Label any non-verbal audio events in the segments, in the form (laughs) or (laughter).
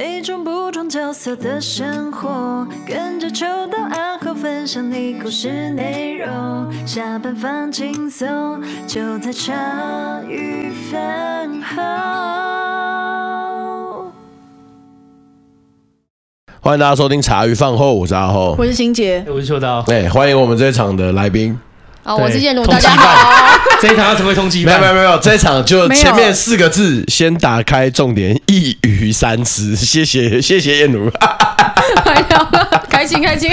每种不同角色的生活，跟着秋到暗号分享你故事内容。下班放轻松，就在茶余饭后。欢迎大家收听茶余饭后，我是阿后，我是欣杰，我是秋刀。哎，欢迎我们这一场的来宾。好，我是燕如，大家好。(laughs) 这一场要成为通缉犯？没有没有没有，(laughs) 这一场就前面四个字，先打开重点，一鱼三吃。(laughs) 谢谢谢谢燕如，开心开心，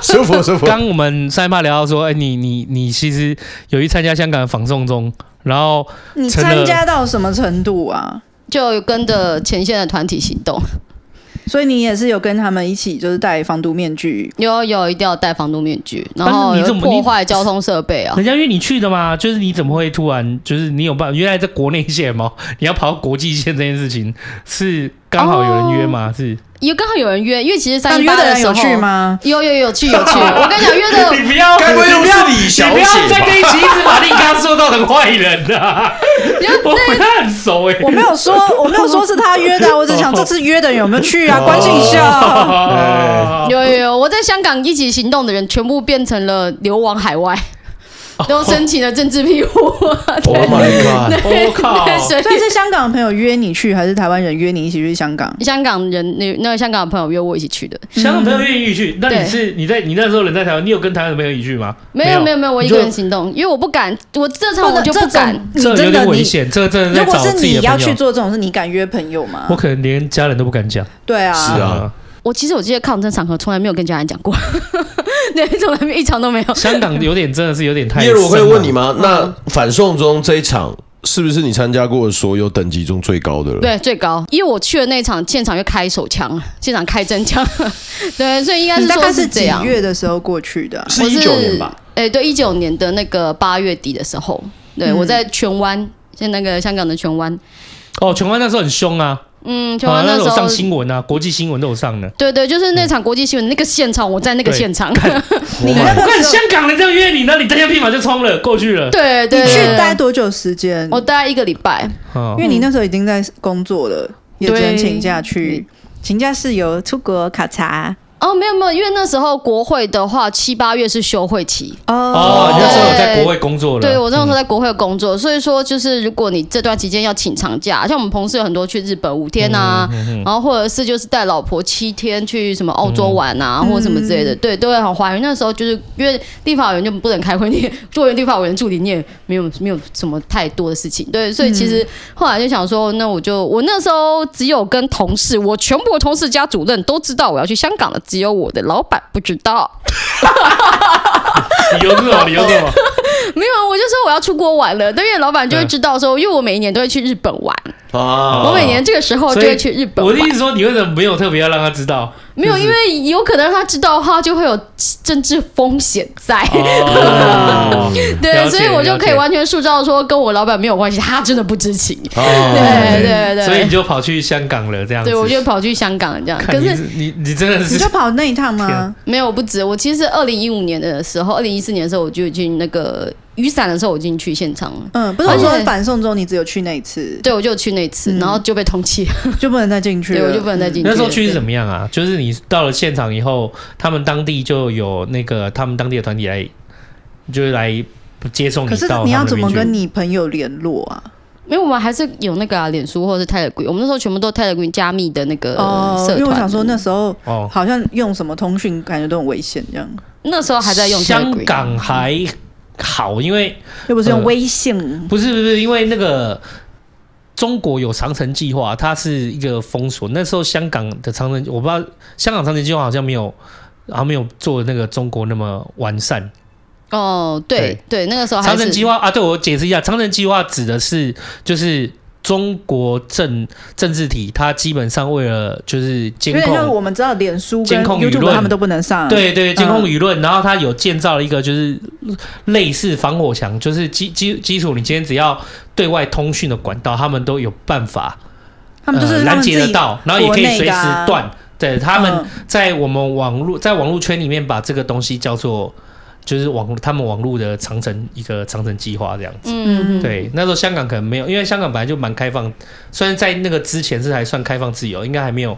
舒服舒服。刚我们上一趴聊到说，哎，你你你其实有去参加香港的反送中，然后你参加到什么程度啊？就跟着前线的团体行动。所以你也是有跟他们一起，就是戴防毒面具？有有，一定要戴防毒面具。然后你怎么破坏交通设备啊？人家约你去的嘛？就是你怎么会突然就是你有办法？原来在国内线吗？你要跑到国际线这件事情是刚好有人约吗？哦、是。有刚好有人约，因为其实三一八的时候有去吗？有有有去有去。(laughs) 我跟你讲，约的你不要，该不会又是李小姐？你不要再跟一起一直把丽刚说到成坏人啊！我跟他很熟哎，我没有说我没有说是他约的，(laughs) 我只想这次约的人有没有去啊？关心一下。有有有，我在香港一起行动的人全部变成了流亡海外。都申请了政治庇护。(laughs) Oh my god！我靠！所以是香港的朋友约你去，还是台湾人约你一起去香港？香港人，那那个香港的朋友约我一起去的。香港朋友愿意去，那你是你在你那时候人在台湾，你有跟台湾的朋友一起去吗？没有没有没有，我一个人行动，因为我不敢，我这场我就不敢。你真的危险，这真的。如果是你要去做这种事，你敢约朋友吗？我可能连家人都不敢讲。对啊，是啊。我其实我这些抗争场合从来没有跟家人讲过。(laughs) (laughs) 对，从来没一场都没有。香港有点真的是有点太。叶如，我可以问你吗？那反送中这一场是不是你参加过的所有等级中最高的了？对，最高，因为我去的那场现场就开手枪，现场开真枪。(laughs) 对，所以应该是说是几月的时候过去的？是一九年吧？哎，对，一九年的那个八月底的时候，对我在荃湾，在那个香港的荃湾。哦，荃湾那时候很凶啊。嗯，荃湾那时候上新闻啊，国际新闻都有上的。对对，就是那场国际新闻那个现场，我在那个现场。(laughs) 你看香港人这样约你，那你单枪匹马就冲了过去了。对对，你去待多久时间？我待一个礼拜，因为你那时候已经在工作了，也只能请假去。请假是有出国考察。哦，没有没有，因为那时候国会的话，七八月是休会期。哦，你那时候我在国会工作了。对，我那时候在国会工作，所以说就是如果你这段期间要请长假，像我们同事有很多去日本五天啊，然后或者是就是带老婆七天去什么澳洲玩啊，或什么之类的，对，都会很欢迎。那时候就是因为立法委员就不能开会，你作为立法委员助理，你也没有没有什么太多的事情，对，所以其实后来就想说，那我就我那时候只有跟同事，我全部的同事加主任都知道我要去香港了。只有我的老板不知道，理由是什么？理由是什么？(laughs) 没有，我就说我要出国玩了，因为老板就会知道说，因为我每一年都会去日本玩，我每年这个时候就会去日本玩。我的意思说，你为什么没有特别要让他知道？没有，因为有可能让他知道的话，就会有政治风险在。(laughs) 对，所以我就可以完全塑造说跟我老板没有关系，他真的不知情。对对对，所以你就跑去香港了，这样子。对，我就跑去香港这样。可是你你真的是你就跑那一趟吗？(laughs) 没有，不止。我其实二零一五年的时候，二零一四年的时候，我就去那个雨伞的时候，我进去现场了。嗯，不是说反送中，你只有去那一次。对，我就去那一次，然后就被通缉，就不能再进去了。对，我就不能再进去。那时候去是怎么样啊？就是你到了现场以后，他们当地就有那个他们当地的团体来，就是来接送你。可是你要怎么跟你朋友联络啊？因为我们还是有那个啊，脸书或者是 Telegram，我们那时候全部都 Telegram 加密的那个社团。因为我想说那时候好像用什么通讯感觉都很危险这样。那时候还在用香港还好，因为又不是用微信，不是不是因为那个。中国有长城计划，它是一个封锁。那时候香港的长城，我不知道香港长城计划好像没有，还没有做那个中国那么完善。哦，对对，对，那个时候长城计划啊，对，我解释一下，长城计划指的是就是。中国政政治体，它基本上为了就是监控，因为我们知道脸书、监控舆论，他们都不能上。对对，监控舆论，然后它有建造了一个就是类似防火墙，就是基基基础，你今天只要对外通讯的管道，他们都有办法，他们就是拦截得到，然后也可以随时断。对，他们在我们网络在网络圈里面把这个东西叫做就是网他们网络的长城一个长城计划这样子。嗯，对，那时候香港可能没有，因为香港本来就蛮开放，虽然在那个之前是还算开放自由，应该还没有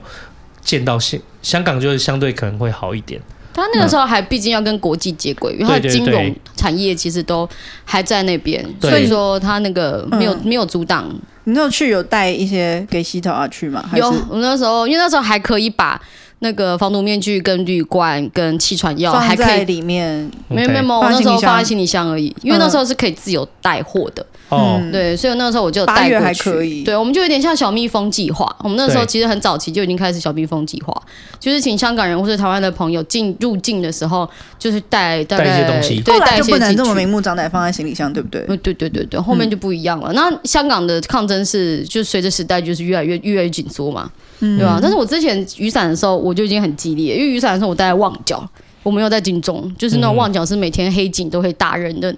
见到香香港就是相对可能会好一点。他那个时候还毕竟要跟国际接轨，因为他的金融产业其实都还在那边，所以说他那个没有、嗯、没有阻挡。你那时候去有带一些给洗头啊去吗？有，我那时候因为那时候还可以把那个防毒面具、跟滤罐、跟气喘药还可以里面，没有没有，我那时候放在行李箱而已，因为那时候是可以自由带货的。哦，对，所以那个时候我就带过去。对，我们就有点像小蜜蜂计划。我们那时候其实很早期就已经开始小蜜蜂计划，就是请香港人或者台湾的朋友进入境的时候，就是带带一些东西。对，带就不能这么明目张胆放在行李箱，对不对？对对对对，后面就不一样了。那香港的抗争是，就随着时代就是越来越越来越紧缩嘛，对吧？但是我之前雨伞的时候，我就已经很激烈，因为雨伞的时候我戴在旺角，我没有在金钟，就是那种旺角是每天黑警都会打人的。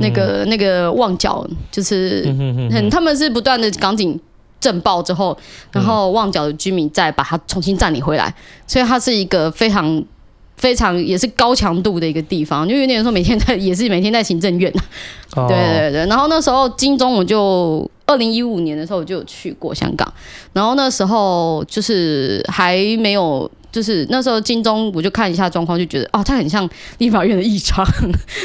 那个那个旺角就是很，他们是不断的港警震爆之后，然后旺角的居民再把它重新占领回来，所以它是一个非常非常也是高强度的一个地方，就有点说每天在也是每天在行政院对对对。然后那时候金钟我就二零一五年的时候我就有去过香港，然后那时候就是还没有。就是那时候金钟，我就看一下状况，就觉得哦，它很像立法院的异常。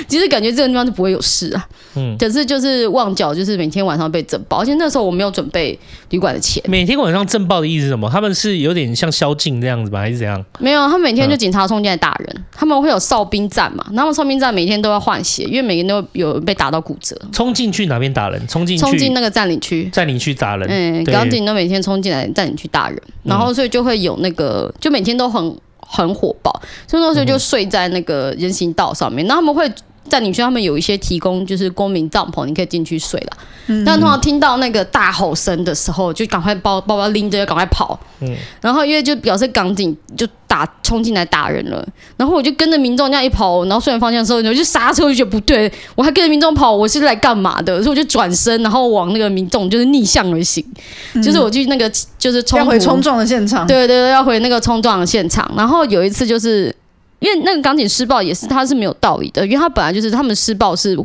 其实感觉这个地方就不会有事啊。嗯。可是就是旺角，就是每天晚上被震爆，而且那时候我没有准备旅馆的钱。每天晚上震爆的意思是什么？他们是有点像宵禁这样子吧，还是怎样？没有，他们每天就警察冲进来打人，嗯、他们会有哨兵站嘛，然后哨兵站每天都要换血，因为每天都有被打到骨折。冲进去哪边打人？冲进冲进那个占领区，占领区打人。嗯，港警都每天冲进来占领区打人，然后所以就会有那个，就每天都很。很火爆，所以那时候就睡在那个人行道上面。那他们会在你去，他们有一些提供就是公民帐篷，你可以进去睡了。嗯、但通常听到那个大吼声的时候，就赶快包包包拎着，要赶快跑。嗯，然后因为就表示港警就打冲进来打人了，然后我就跟着民众这样一跑，然后顺着方向的时候，我就刹车，我就觉得不对，我还跟着民众跑，我是来干嘛的？所以我就转身，然后往那个民众就是逆向而行，嗯、就是我去那个就是冲要回冲撞的现场，对对对，要回那个冲撞的现场。然后有一次就是。因为那个港警施暴也是，他是没有道理的，因为他本来就是他们施暴是，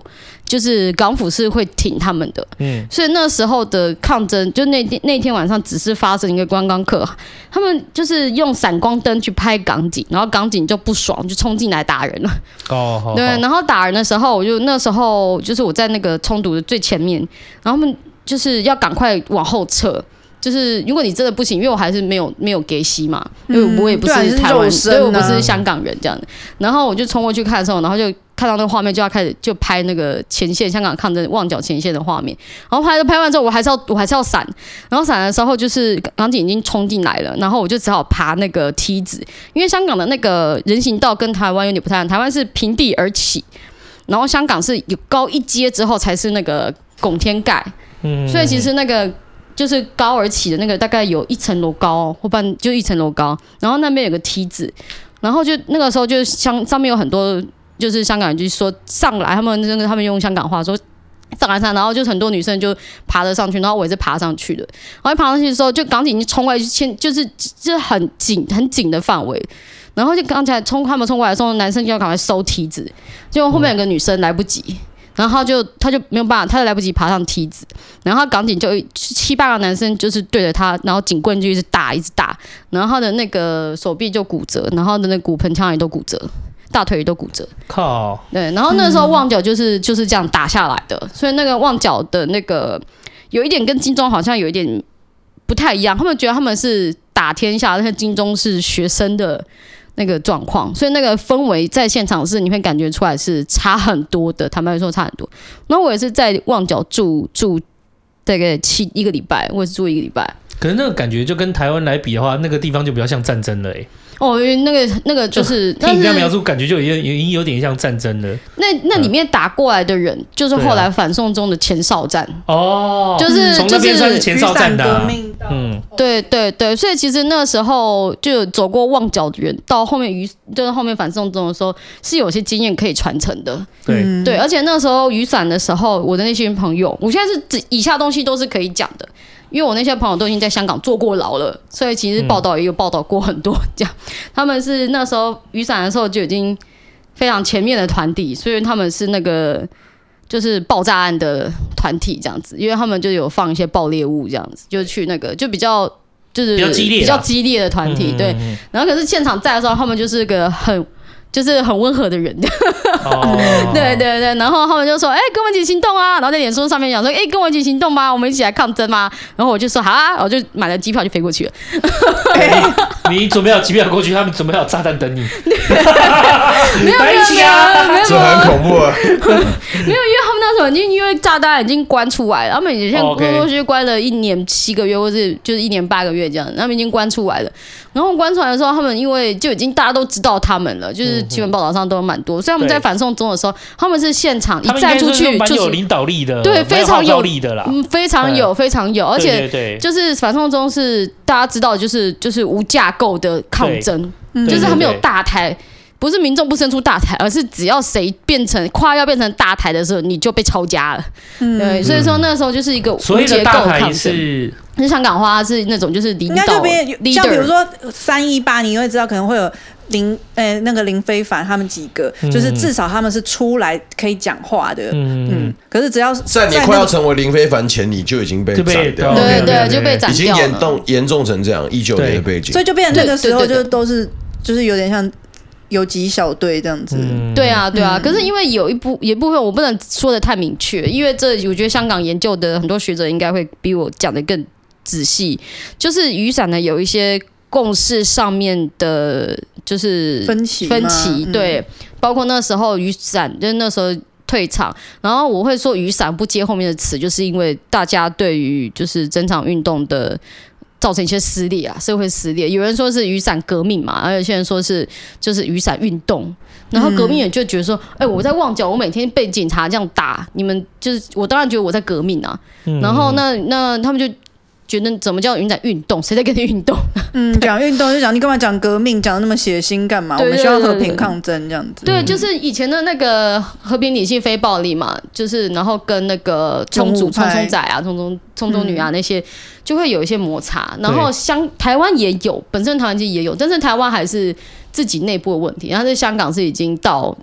就是港府是会挺他们的，嗯，所以那时候的抗争，就那天那天晚上只是发生一个观光客，他们就是用闪光灯去拍港警，然后港警就不爽，就冲进来打人了，哦，对，然后打人的时候，我就那时候就是我在那个冲突的最前面，然后他们就是要赶快往后撤。就是如果你真的不行，因为我还是没有没有给息嘛，因为我也不是台湾，所以我不是香港人这样的。然后我就冲过去看的时候，然后就看到那个画面，就要开始就拍那个前线香港抗争旺角前线的画面。然后拍拍完之后，我还是要我还是要闪。然后闪的时候，就是港警已经冲进来了，然后我就只好爬那个梯子，因为香港的那个人行道跟台湾有点不太一样，台湾是平地而起，然后香港是有高一阶之后才是那个拱天盖，嗯，所以其实那个。就是高而起的那个，大概有一层楼高，或半就一层楼高。然后那边有个梯子，然后就那个时候就香上面有很多，就是香港人就说上来，他们那个他们用香港话说上来上，然后就很多女生就爬了上去，然后我也是爬上去的。然后爬上去的时候，就港警就冲过来，就牵就是就很紧很紧的范围。然后就刚才冲他们冲过来的时候，男生就要赶快收梯子，结果后面有个女生来不及。嗯然后他就他就没有办法，他就来不及爬上梯子，然后港警就七八个男生就是对着他，然后警棍就一直打一直打，然后他的那个手臂就骨折，然后的那骨盆腔也都骨折，大腿也都骨折。靠！对，然后那时候旺角就是就是这样打下来的，所以那个旺角的那个有一点跟金钟好像有一点不太一样，他们觉得他们是打天下，但是金钟是学生的。那个状况，所以那个氛围在现场是你会感觉出来是差很多的，坦白说差很多。那我也是在旺角住住大概七一个礼拜，我也是住一个礼拜。可是那个感觉就跟台湾来比的话，那个地方就比较像战争了诶、哦，因为那个那个就是听你这样描述，感觉就已经已经有点像战争了。那那里面打过来的人，就是后来反送中的前哨站哦，就是从那边算是前哨站的。嗯，对对对，所以其实那时候就走过旺角的人，到后面雨就是后面反送中的时候，是有些经验可以传承的。对对，而且那时候雨伞的时候，我的那些朋友，我现在是指以下东西都是可以讲的。因为我那些朋友都已经在香港坐过牢了，所以其实报道也有报道过很多，这样他们是那时候雨伞的时候就已经非常前面的团体，所以他们是那个就是爆炸案的团体这样子，因为他们就有放一些爆裂物这样子，就去那个就比较就是比较激烈、比较激烈的团体，对。然后可是现场在的时候，他们就是个很。就是很温和的人，(laughs) 哦、对对对，然后他们就说：“哎、欸，跟我们一起行动啊！”然后在脸书上面讲说：“哎、欸，跟我一起行动吧，我们一起来抗争嘛。”然后我就说：“好啊！”我就买了机票就飞过去了。(laughs) 欸、你准备好机票过去，他们准备好炸弹等你。(laughs) 没有没有没有，这很恐怖啊！没有，因为他们那时候已经因为炸弹已经关出来了，他们已经陆陆续续关了一年七个月，或是就是一年八个月这样，他们已经关出来了。然后关出来的时候，他们因为就已经大家都知道他们了，就是新闻报道上都有蛮多，所以他们在反送中的时候，他们是现场一站出去就是有领导力的，对，非常有力的啦，嗯，非常有，非常有，而且就是反送中是大家知道，就是就是无架构的抗争，就是他们有大台。不是民众不伸出大台，而是只要谁变成快要变成大台的时候，你就被抄家了。嗯、对，所以说那时候就是一个无结构抗争。是，是香港话是那种就是领导，像比如说三一八，你会知道可能会有林呃那个林非凡他们几个，嗯、就是至少他们是出来可以讲话的。嗯嗯。可是只要在你快要成为林非凡前，你就已经被斩掉了。对对，就被斩掉了。已经严重严重成这样，一九年的背景。所以就变成那个时候就都是就是有点像。游击小队这样子，嗯、对啊，对啊。可是因为有一部有一部分我不能说的太明确，因为这我觉得香港研究的很多学者应该会比我讲的更仔细。就是雨伞呢有一些共识上面的，就是分歧分歧。对，包括那时候雨伞就是那时候退场，然后我会说雨伞不接后面的词，就是因为大家对于就是整场运动的。造成一些撕裂啊，社会撕裂。有人说是雨伞革命嘛，而有些人说是就是雨伞运动。然后革命也就觉得说，哎、嗯欸，我在旺角，我每天被警察这样打，你们就是我当然觉得我在革命啊。嗯、然后那那他们就觉得怎么叫云仔运动？谁在跟你运动？嗯，讲运动就讲你干嘛讲革命？讲的那么血腥干嘛？我们需要和平抗争这样子。对，就是以前的那个和平、理性、非暴力嘛，就是然后跟那个冲主、冲冲仔啊、冲冲冲冲女啊那些。嗯就会有一些摩擦，然后香台湾也有，本身台湾其实也有，但是台湾还是自己内部的问题，然后在香港是已经到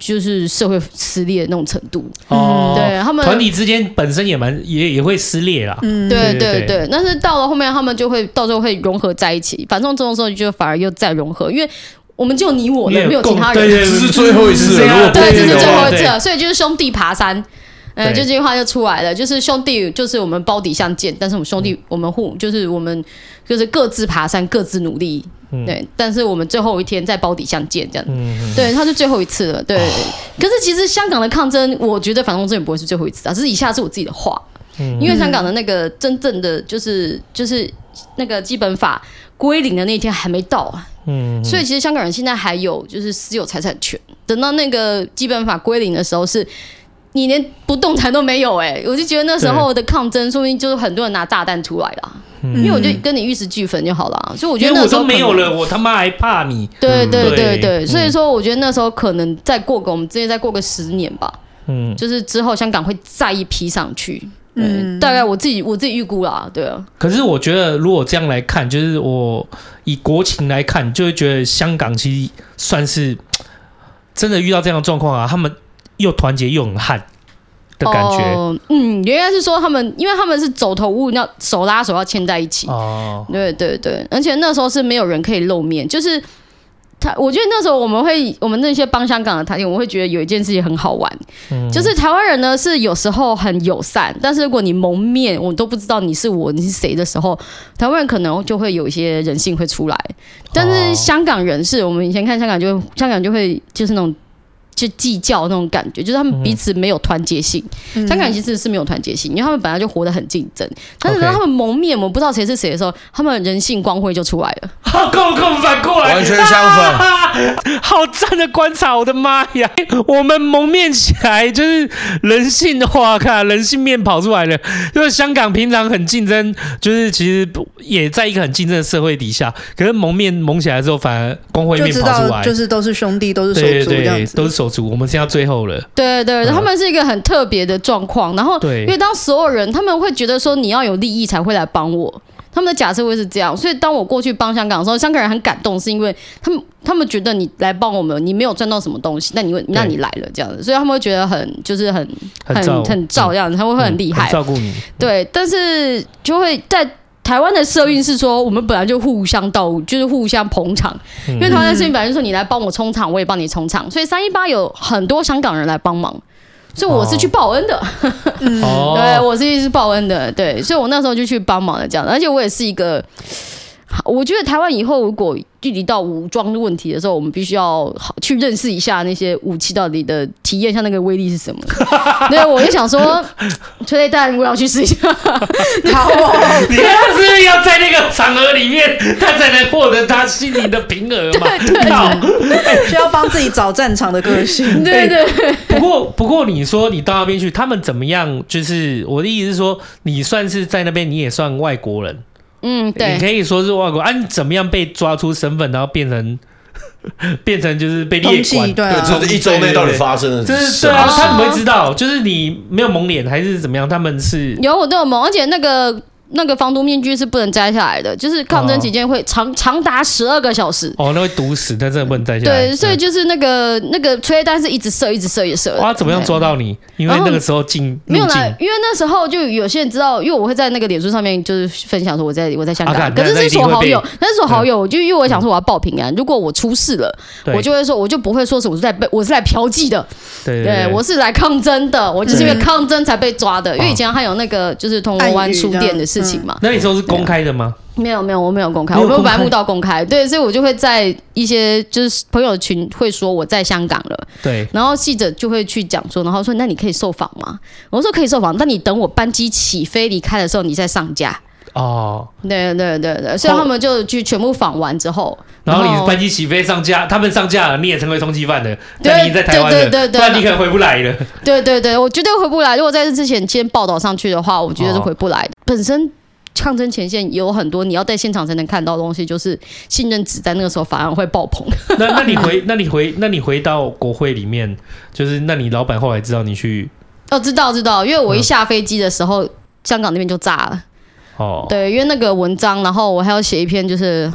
就是社会撕裂的那种程度。哦，对他们团体之间本身也蛮也也会撕裂啦。嗯，对对对，但是到了后面他们就会到时候会融合在一起，反正这种时候就反而又再融合，因为我们就你我了，没有其他人，这是最后一次了，对，这是最后一次了，所以就是兄弟爬山。呃，就这句话就出来了，就是兄弟，就是我们包底相见，但是我们兄弟，我们互，就是我们就是各自爬山，各自努力，对，但是我们最后一天在包底相见，这样，对，他是最后一次了，对。(laughs) 可是其实香港的抗争，我觉得反送中也不会是最后一次啊，这是以下是我自己的话，嗯因为香港的那个真正的就是就是那个基本法归零的那一天还没到啊，嗯，所以其实香港人现在还有就是私有财产权，等到那个基本法归零的时候是。你连不动产都没有哎、欸，我就觉得那时候的抗争，说不定就是很多人拿炸弹出来了，嗯、因为我就跟你玉石俱焚就好了。所以我觉得那时候没有了，我他妈还怕你？对对对对，所以说我觉得那时候可能再过个我们之间再过个十年吧，嗯，就是之后香港会再一批上去，嗯，大概我自己我自己预估啦，对啊。可是我觉得如果这样来看，就是我以国情来看，就会觉得香港其实算是真的遇到这样的状况啊，他们。又团结又很悍的感觉。哦，嗯，原来是说他们，因为他们是走投无路，要手拉手要牵在一起。哦，对对对，而且那时候是没有人可以露面，就是他，我觉得那时候我们会，我们那些帮香港的团体，我们会觉得有一件事情很好玩，嗯、就是台湾人呢是有时候很友善，但是如果你蒙面，我都不知道你是我你是谁的时候，台湾人可能就会有一些人性会出来，但是香港人是我们以前看香港就香港就会就是那种。就计较那种感觉，就是他们彼此没有团结性。嗯、香港其实是没有团结性，因为他们本来就活得很竞争。但是当他们蒙面，我们不知道谁是谁的时候，他们人性光辉就出来了。(laughs) 好，跟我跟我们反过来，完全相反。(laughs) 好赞的观察，我的妈呀！我们蒙面起来就是人性的话，看人性面跑出来了。就是香港平常很竞争，就是其实也在一个很竞争的社会底下，可是蒙面蒙起来之后，反而光辉面跑出来，就是都是兄弟，都是手足这样子，都是手足。我们现在最后了，对对，他们是一个很特别的状况。然后，因为当所有人他们会觉得说你要有利益才会来帮我，他们的假设会是这样，所以当我过去帮香港的时候，香港人很感动，是因为他们他们觉得你来帮我们，你没有赚到什么东西，那你会那你来了这样子，所以他们会觉得很就是很很很照这样子，他们会很厉害，照顾你。对，但是就会在台湾的社运是说，我们本来就互相斗，就是互相捧场，因为台湾的社运本来就说你来帮我冲场，我也帮你冲场，所以三一八有很多香港人来帮忙。所以我是去报恩的，哦、(laughs) 对，我是去报恩的，对，所以我那时候就去帮忙了，这样，而且我也是一个，我觉得台湾以后如果。距离到武装的问题的时候，我们必须要去认识一下那些武器到底的体验一下那个威力是什么。(laughs) 对，我就想说，催泪弹我要去试一下。好、哦，你是不是要在那个场合里面，他才能获得他心里的平衡嘛？对对，对，需要帮自己找战场的个性。对 (laughs) 对，对。不过不过，你说你到那边去，他们怎么样？就是我的意思是说，你算是在那边，你也算外国人。嗯，对，你可以说是外国，啊，你怎么样被抓出身份，然后变成 (laughs) 变成就是被列管？对、啊，就是一周内到底发生了，就是对啊，他怎么会知道？就是你没有蒙脸还是怎么样？他们是有，我都有蒙，而且那个。那个防毒面具是不能摘下来的，就是抗争期间会长长达十二个小时。哦，那会毒死，但真的不能摘下来。对，所以就是那个那个催泪弹是一直射，一直射，一直射。哇，怎么样抓到你？因为那个时候进没有啦，因为那时候就有些人知道，因为我会在那个脸书上面就是分享说我在我在香港，啊、可是是锁好友，那是锁好友，就因为我想说我要报平安，如果我出事了，我就会说，我就不会说是我是在被我是来嫖妓的，对，对，对，我是来抗争的，我就是因为抗争才被抓的，因为以前还有那个就是铜锣湾书店的事情嘛，那你说。是公开的吗？没有没有，我没有公开，我没有白目到公开。对，所以我就会在一些就是朋友群会说我在香港了。对，然后记者就会去讲说，然后说那你可以受访吗？我说可以受访，但你等我班机起飞离开的时候，你再上架。哦，对对对对，所以他们就去全部访完之后，然后你班机起飞上架，他们上架了，你也成为通缉犯了，对你在台湾，对对对对，不然你可能回不来了。对对对，我绝对回不来。如果在这之前先报道上去的话，我觉得是回不来的。本身。抗争前线有很多你要在现场才能看到的东西，就是信任值在那个时候反而会爆棚。那那你回那你回那你回到国会里面，就是那你老板后来知道你去？哦，知道知道，因为我一下飞机的时候，嗯、香港那边就炸了。哦，对，因为那个文章，然后我还要写一篇就是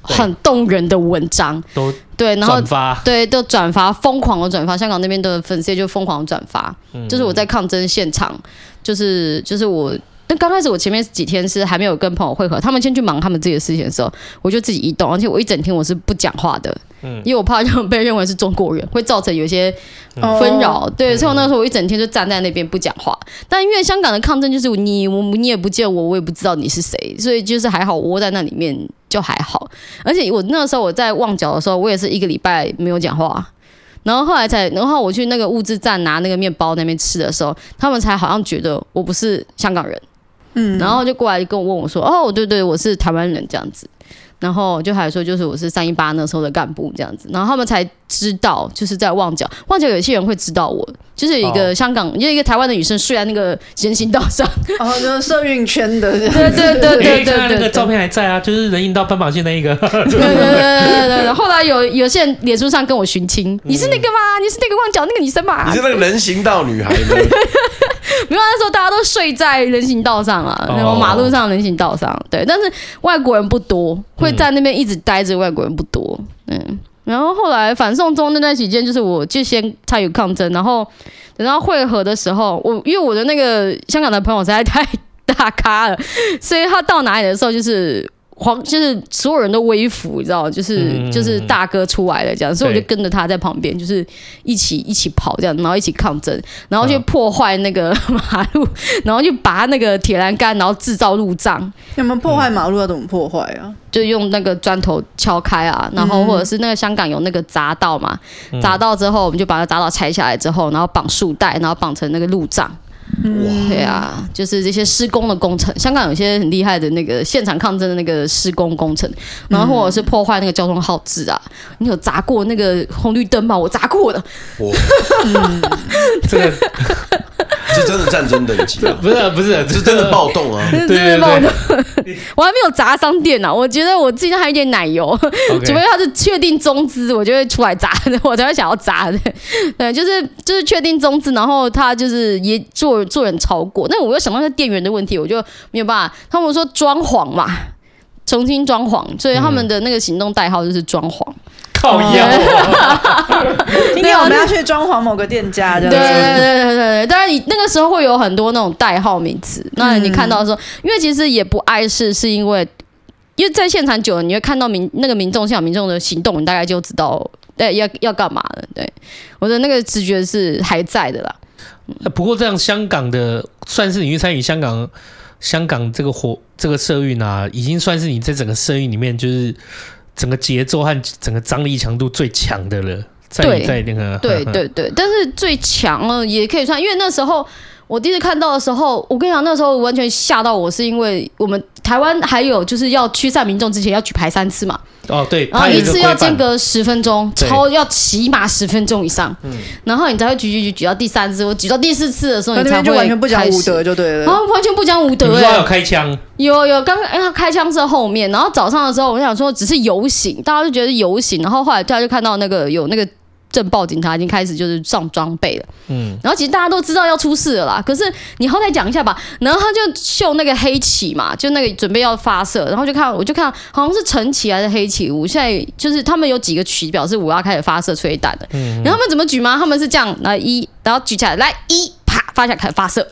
很动人的文章，都对，然后转发，对，都转发，疯狂的转发，香港那边的粉丝就疯狂转发，嗯、就是我在抗争现场，就是就是我。但刚开始我前面几天是还没有跟朋友会合，他们先去忙他们自己的事情的时候，我就自己移动，而且我一整天我是不讲话的，嗯，因为我怕就被认为是中国人，会造成有一些纷扰，对，所以我那时候我一整天就站在那边不讲话。但因为香港的抗争就是你我你也不见我，我也不知道你是谁，所以就是还好我窝在那里面就还好。而且我那个时候我在旺角的时候，我也是一个礼拜没有讲话，然后后来才，然后我去那个物资站拿那个面包那边吃的时候，他们才好像觉得我不是香港人。嗯，然后就过来跟我问我说：“哦，对对，我是台湾人这样子。”然后就还说：“就是我是三一八那时候的干部这样子。”然后他们才知道，就是在旺角，旺角有些人会知道我，就是有一个香港，就、哦、一个台湾的女生睡在那个人行道上，然后就是社运圈的，对对对对对对，那个照片还在啊，就是人行道斑马线那一个。对对对对对对。后来有有些人脸书上跟我寻亲，嗯、你是那个吗？你是那个旺角那个女生吗？你是那个人行道女孩吗？(laughs) 没有，那时候大家都睡在人行道上啊，那种马路上人行道上。对，但是外国人不多，会在那边一直待着。外国人不多，嗯。然后后来反送中那段期间，就是我就先参与抗争，然后等到会合的时候，我因为我的那个香港的朋友实在太 (laughs) 大咖了，所以他到哪里的时候就是。黄就是所有人都微服，你知道，就是就是大哥出来了这样，所以我就跟着他在旁边，就是一起一起跑这样，然后一起抗争，然后去破坏那个 (laughs) 马路，然后就拔那个铁栏杆，然后制造路障。有没有破坏马路要怎么破坏啊？就用那个砖头敲开啊，然后或者是那个香港有那个匝道嘛，匝道之后我们就把它匝道拆下来之后，然后绑树带，然后绑成那个路障。哇对啊，就是这些施工的工程，香港有些很厉害的那个现场抗争的那个施工工程，然后或者是破坏那个交通号志啊，你有砸过那个红绿灯吗？我砸过的。这个 (laughs) 是真的战争等级啊！不是啊不是啊，是真的暴动啊！(laughs) 真的暴动。我还没有砸商店呢，我觉得我自己还有一点奶油，除非他是确定中资，我就会出来砸，我才会想要砸的。对，就是就是确定中资，然后他就是也做做人超过，那我又想到那店员的问题，我就没有办法。他们说装潢嘛，重新装潢，所以他们的那个行动代号就是装潢。靠腰，(laughs) 今天我们要去装潢某个店家，对对对对对对。当然，你那个时候会有很多那种代号名词。那你看到的时候，因为其实也不碍事，是因为因为在现场久了，你会看到民那个民众现场民众的行动，你大概就知道，对，要要干嘛了。对，我的那个直觉是还在的啦。不过这样，香港的算是你去参与香港香港这个活这个社运啊，已经算是你在整个社运里面就是。整个节奏和整个张力强度最强的了，在在那个对对对，但是最强了也可以算，因为那时候我第一次看到的时候，我跟你讲，那时候完全吓到我，是因为我们台湾还有就是要驱散民众之前要举牌三次嘛。哦，对，然后一次要间隔十分钟，超要起码十分钟以上，嗯，然后你才会举举举举到第三次，我举到第四次的时候，你才会完全不讲武德就对了，然后完全不讲武德，哎，有开枪，有有，刚刚哎，开枪是后面，然后早上的时候，我想说只是游行，大家就觉得游行，然后后来大家就看到那个有那个。镇暴警察已经开始就是上装备了，嗯，然后其实大家都知道要出事了啦，可是你好歹讲一下吧，然后他就秀那个黑旗嘛，就那个准备要发射，然后就看我就看好像是橙旗还是黑旗，我现在就是他们有几个旗表示我要开始发射催泪弹的，嗯，然后他们怎么举吗？他们是这样来一，然后举起来来一啪发下开始发射，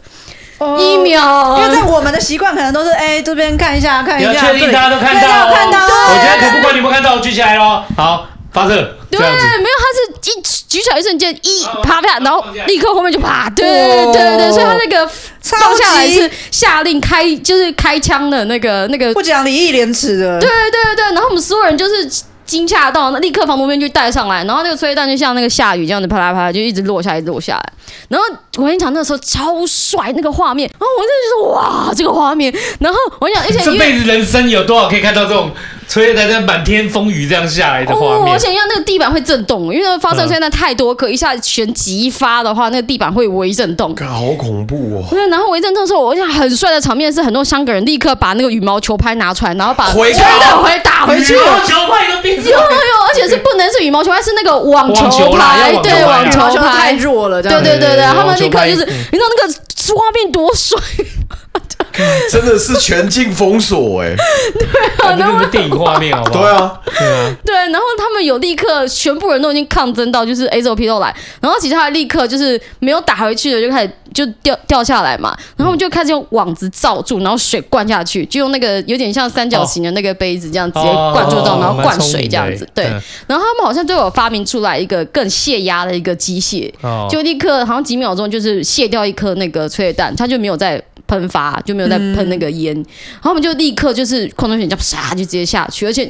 哦，一秒，因为在我们的习惯可能都是哎这边看一下看一下，你要确定大家都看到，看到，我觉得可不管你们看到，我举起来喽，好。发射，对，没有，他是一举起来一瞬间，一啪啪，然后立刻后面就啪，对对对对，所以他那个放下来是下令开，就是开枪的那个那个，不讲礼义廉耻的，对对对对，然后我们所有人就是。惊吓到，那立刻防毒面具戴上来，然后那个催泪弹就像那个下雨这样子，啪啦啪啦就一直落下来，一直落下来。然后我跟你讲，那个时候超帅那个画面，然后我真的就说哇，这个画面。然后我跟你讲，而且这辈子人生有多少可以看到这种催泪弹在满天风雨这样下来的画面？而且因为那个地板会震动，因为那个发射现在太多，可一下选几发的话，那个地板会微震动。好恐怖哦！对，然后微震动的时候，我想很帅的场面是很多香港人立刻把那个羽毛球拍拿出来，然后把催泪弹回打回去。羽毛球拍都变成有有。而且是不能是羽毛球拍，是那个网球拍，对，网球拍太弱了，对对对对，他们立刻就是，你知道那个画面多帅。(laughs) (laughs) 真的是全境封锁哎！(laughs) 对啊，那是电影画面好不好？(laughs) 对啊，对啊，对。然后他们有立刻，全部人都已经抗争到，就是 SOP 都来，然后其他立刻就是没有打回去的，就开始就掉掉下来嘛。然后我们就开始用网子罩住，然后水灌下去，就用那个有点像三角形的那个杯子这样直接灌注到，然后灌水这样子。对。然后他们好像都有发明出来一个更泄压的一个机械，就立刻好像几秒钟就是卸掉一颗那个催泪弹，它就没有再。喷发就没有再喷那个烟，嗯、然后我们就立刻就是矿泉水这样啪就直接下去，而且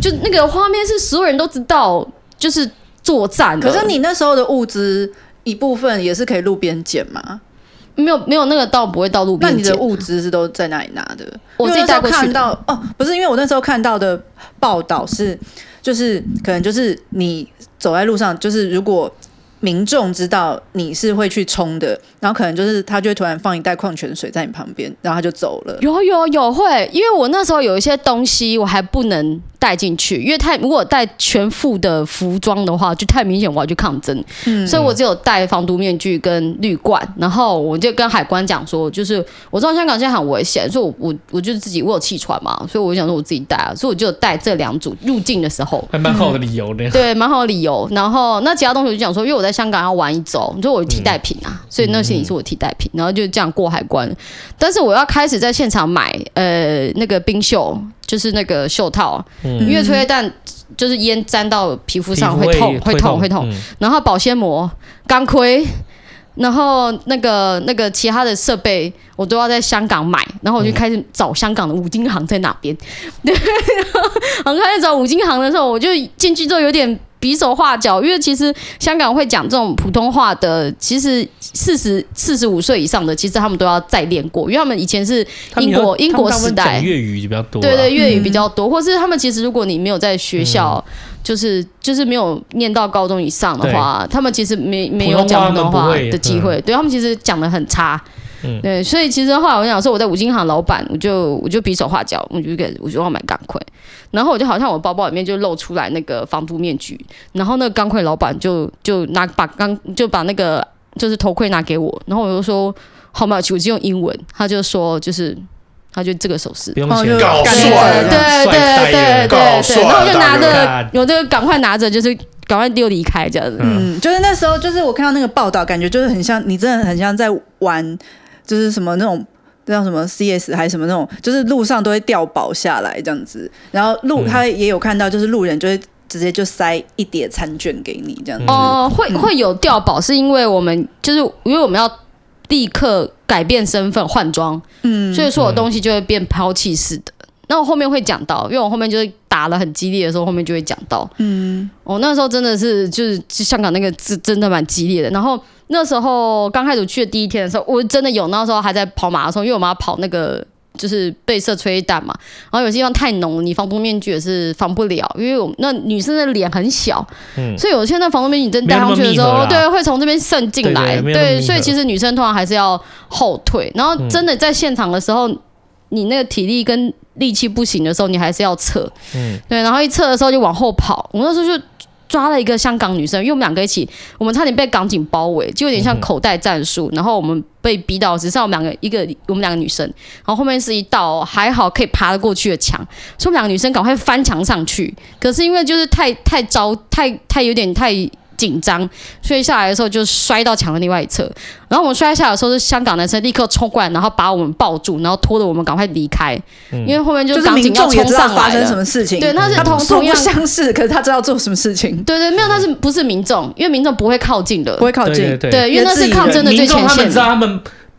就那个画面是所有人都知道，就是作战。可是你那时候的物资一部分也是可以路边捡吗？没有没有那个道不会到路边捡。那你的物资是都在哪里拿的？我自己带过去。看到哦，不是因为我那时候看到的报道是，就是可能就是你走在路上，就是如果。民众知道你是会去冲的，然后可能就是他就会突然放一袋矿泉水在你旁边，然后他就走了。有有有会，因为我那时候有一些东西我还不能带进去，因为太如果带全副的服装的话，就太明显我要去抗争，嗯、所以我只有带防毒面具跟滤罐，然后我就跟海关讲说，就是我知道香港现在很危险，所以我我我就自己我有气喘嘛，所以我想说我自己带啊，所以我就带这两组入境的时候，还蛮好的理由的，对，蛮好的理由。然后那其他东西我就讲说，因为我在香港要玩一周，你说我有替代品啊，嗯、所以那些也是我替代品，然后就这样过海关。但是我要开始在现场买呃那个冰袖。就是那个袖套，嗯、因为催泪弹就是烟沾到皮肤上会痛，会痛，会痛。然后保鲜膜、钢盔，然后那个那个其他的设备，我都要在香港买。然后我就开始找香港的五金行在哪边。(laughs) 对，然后开始找五金行的时候，我就进去之后有点比手画脚，因为其实香港会讲这种普通话的，其实四十四十五岁以上的，其实他们都要再练过，因为他们以前是英国英国时代。粤语比较多，对对，粤语比较多，或是他们其实如果你没有在学校，就是就是没有念到高中以上的话，他们其实没没有讲普通话的机会，对他们其实讲的很差。嗯，对，所以其实后来我想说，我在五金行老板，我就我就比手画脚，我就给我就要买钢盔，然后我就好像我包包里面就露出来那个防毒面具，然后那个钢盔老板就就拿把钢就把那个就是头盔拿给我，然后我就说好嘛，我就用英文，他就说就是他就这个手势，不用钱，搞帅，对对对对对，然后我就拿着，我就赶快拿着，就是赶快丢离开这样子。嗯，就是那时候，就是我看到那个报道，感觉就是很像你，真的很像在玩。就是什么那种叫什么 CS 还是什么那种，就是路上都会掉宝下来这样子，然后路他也有看到，就是路人就会直接就塞一叠餐券给你这样子。哦、呃，会会有掉宝，是因为我们就是因为我们要立刻改变身份换装，嗯，所以说我东西就会变抛弃式的。那我后面会讲到，因为我后面就是打了很激烈的时候，后面就会讲到，嗯，我、哦、那时候真的是就是香港那个真真的蛮激烈的，然后。那时候刚开始去的第一天的时候，我真的有那时候还在跑马拉松，因为我们要跑那个就是被射催泪弹嘛，然后有些地方太浓了，你防毒面具也是防不了，因为我们那女生的脸很小，嗯，所以有些那防毒面具你真戴上去的时候，对，会从这边渗进来，对，所以其实女生通常还是要后退，然后真的在现场的时候，嗯、你那个体力跟力气不行的时候，你还是要撤，嗯，对，然后一撤的时候就往后跑，我那时候就。抓了一个香港女生，因为我们两个一起，我们差点被港警包围，就有点像口袋战术。然后我们被逼到只剩我们两个，一个我们两个女生，然后后面是一道还好可以爬得过去的墙，所以我们两个女生赶快翻墙上去。可是因为就是太太着太太有点太。紧张，所以下来的时候就摔到墙的另外一侧。然后我们摔下来的时候，是香港男生立刻冲过来，然后把我们抱住，然后拖着我们赶快离开。嗯、因为后面就是民众也知道发生什么事情，对，他是同素不相似，可是他知道做什么事情。对对，没有，他是不是民众？因为民众不会靠近的，不会靠近。对，对，对，因为那是抗争的最前线。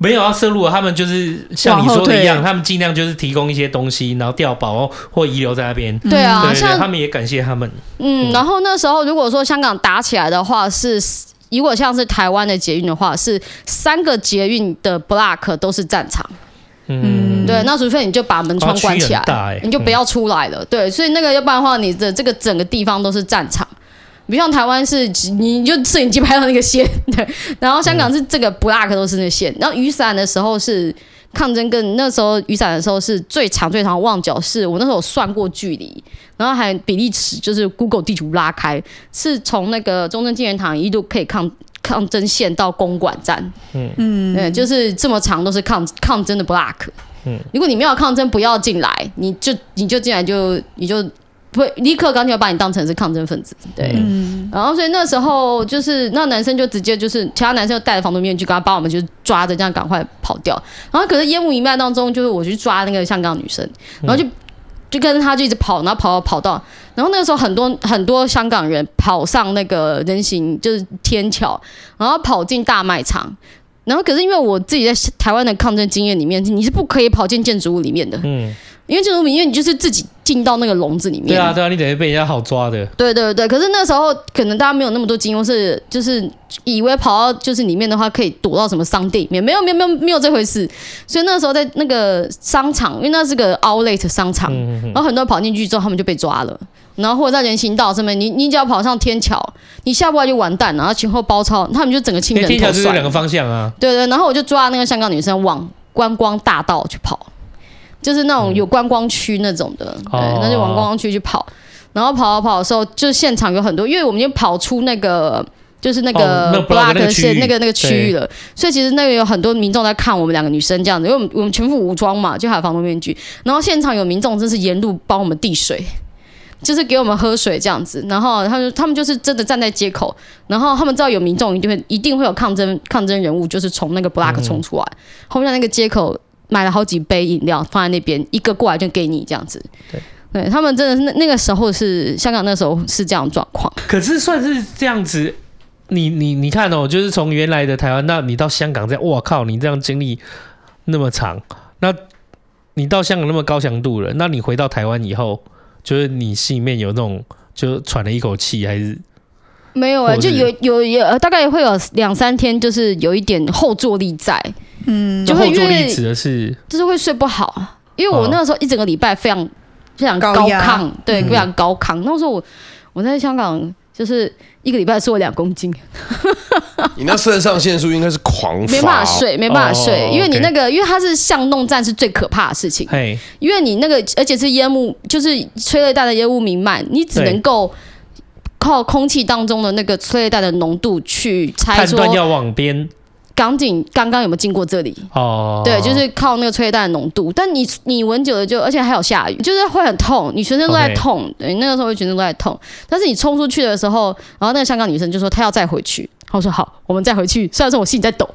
没有要摄入，他们就是像你说的一样，他们尽量就是提供一些东西，然后调保或遗留在那边。对啊，对对对，他们也感谢他们。嗯，然后那时候如果说香港打起来的话，是如果像是台湾的捷运的话，是三个捷运的 block 都是战场。嗯，对，那除非你就把门窗关起来，欸、你就不要出来了。嗯、对，所以那个要不然的话，你的这个整个地方都是战场。比如像台湾是，你就摄影机拍到那个线，对，然后香港是这个 block 都是那个线，然后雨伞的时候是抗争，跟那时候雨伞的时候是最长最长旺角，是我那时候有算过距离，然后还比例尺就是 Google 地图拉开，是从那个中正纪念堂一路可以抗抗争线到公馆站，嗯。嗯，对，就是这么长都是抗抗争的 block，嗯，如果你没有抗争，不要进来，你就你就进来就你就。不会立刻刚就要把你当成是抗争分子，对，嗯、然后所以那时候就是那男生就直接就是其他男生就戴着防毒面具，赶快把我们就抓着这样赶快跑掉。然后可是烟雾弥漫当中，就是我去抓那个香港女生，然后就就跟他就一直跑，然后跑跑到，然后那个时候很多很多香港人跑上那个人行就是天桥，然后跑进大卖场，然后可是因为我自己在台湾的抗争经验里面，你是不可以跑进建筑物里面的，嗯。因为建筑物，因为你就是自己进到那个笼子里面。对啊，对啊，你等于被人家好抓的。对对对，可是那时候可能大家没有那么多经验，是就是以为跑到就是里面的话可以躲到什么商店里面，没有没有没有没有这回事。所以那时候在那个商场，因为那是个 outlet 商场，嗯、哼哼然后很多人跑进去之后，他们就被抓了。然后或者在人行道上面，你你只要跑上天桥，你下不来就完蛋，然后前后包抄，他们就整个清人头。天桥就是两个方向啊。对，对对，然后我就抓那个香港女生往观光大道去跑。就是那种有观光区那种的，嗯、对，那就往观光区去跑，然后跑跑跑的时候，就现场有很多，因为我们已经跑出那个就是那个 block 的线那个那个区域了，所以其实那个有很多民众在看我们两个女生这样子，因为我们我们全副武装嘛，就还有防毒面具，然后现场有民众真是沿路帮我们递水，就是给我们喝水这样子，然后他们他们就是真的站在街口，然后他们知道有民众一定会一定会有抗争抗争人物，就是从那个 block 冲出来，嗯、后面那个街口。买了好几杯饮料放在那边，一个过来就给你这样子。对，对他们真的是那那个时候是香港那时候是这样状况。可是算是这样子，你你你看哦，就是从原来的台湾，那你到香港这样，哇靠，你这样经历那么长，那你到香港那么高强度了，那你回到台湾以后，就是你心里面有那种就喘了一口气，还是没有啊，就有有有大概会有两三天，就是有一点后坐力在，嗯，就会因后坐力为指的是就是会睡不好，因为我那个时候一整个礼拜非常非常高高压。亢，对，非常高亢。那时候我我在香港就是一个礼拜瘦了两公斤，(laughs) 你那肾上腺素应该是狂发，没办法睡，没办法睡，哦因为你 OK 那个，因为它是巷弄战是最可怕的事情，嘿，因为你那个而且是烟雾，就是催泪弹的烟雾弥漫，你只能够靠空气当中的那个催泪弹的浓度去猜说判断要往边港警刚刚有没有经过这里。哦，对，就是靠那个催泪弹的浓度，但你你闻久了就，而且还有下雨，就是会很痛，你全身都在痛。对，那个时候全身都在痛。但是你冲出去的时候，然后那个香港女生就说她要再回去，我说好，我们再回去。虽然说我心里在抖，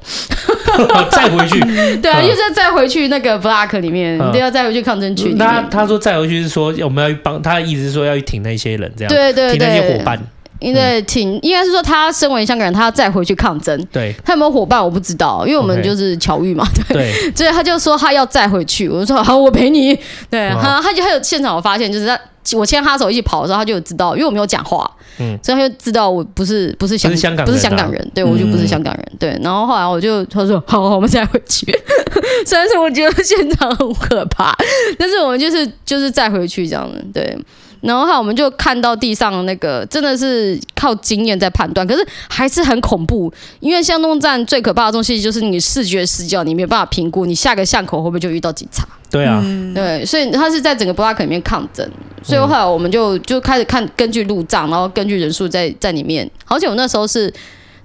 再回去。(laughs) 对啊，嗯就是再回去那个 block 里面，嗯你都要再回去抗争区里那面。他说再回去是说我们要去帮他的意思是说要去挺那些人，这样对对对挺那些伙伴。因为挺应该是说他身为香港人，他要再回去抗争。对他有没有伙伴我不知道，因为我们就是巧遇嘛，对。对，(laughs) 所以他就说他要再回去，我就说好，我陪你。对，他他就还有现场我发现，就是他我牵他手一起跑的时候，他就有知道，因为我没有讲话，嗯所以他就知道我不是不是香港人啊不是香港人，对我就不是香港人，对。然后后来我就他说好，我们再回去。(laughs) 虽然说我觉得现场很可怕，但是我们就是就是再回去这样的，对。然后后来我们就看到地上那个真的是靠经验在判断，可是还是很恐怖。因为巷弄站最可怕的东西就是你视觉死角，你没有办法评估你下个巷口会不会就遇到警察。对啊，对，所以他是在整个 block 里面抗争，所以后来我们就就开始看根据路障，然后根据人数在在里面。而且我那时候是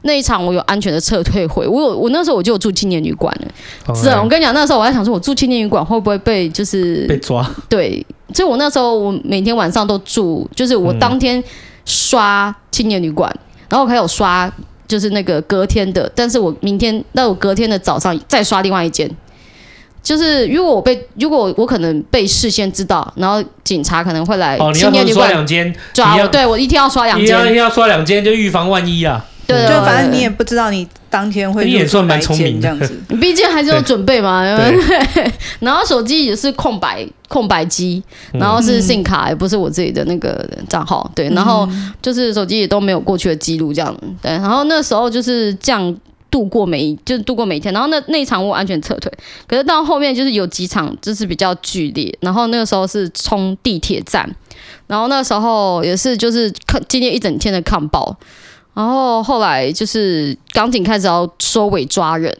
那一场我有安全的撤退回，我有我那时候我就有住青年旅馆了。是啊，我跟你讲，那时候我在想说，我住青年旅馆会不会被就是被抓，对，所以我那时候我每天晚上都住，就是我当天刷青年旅馆，然后我还有刷就是那个隔天的，但是我明天那我隔天的早上再刷另外一间。就是如果我被，如果我可能被事先知道，然后警察可能会来哦，你要刷青年旅馆两间，抓我，对我一天要刷两间一天，要刷两间，就预防万一啊。对反正你也不知道你当天会你也算蛮聪明这样子。你 (laughs) 毕竟还是有准备嘛，对。对？(laughs) 然后手机也是空白空白机，嗯。然后是 SIM 卡，也不是我自己的那个账号，对，然后就是手机也都没有过去的记录这样，对，然后那时候就是这样度过每一，就是度过每一天，然后那那一场我安全撤退，可是到后面就是有几场就是比较剧烈，然后那个时候是冲地铁站，然后那时候也是就是看今天一整天的抗暴。然后后来就是港警开始要收尾抓人，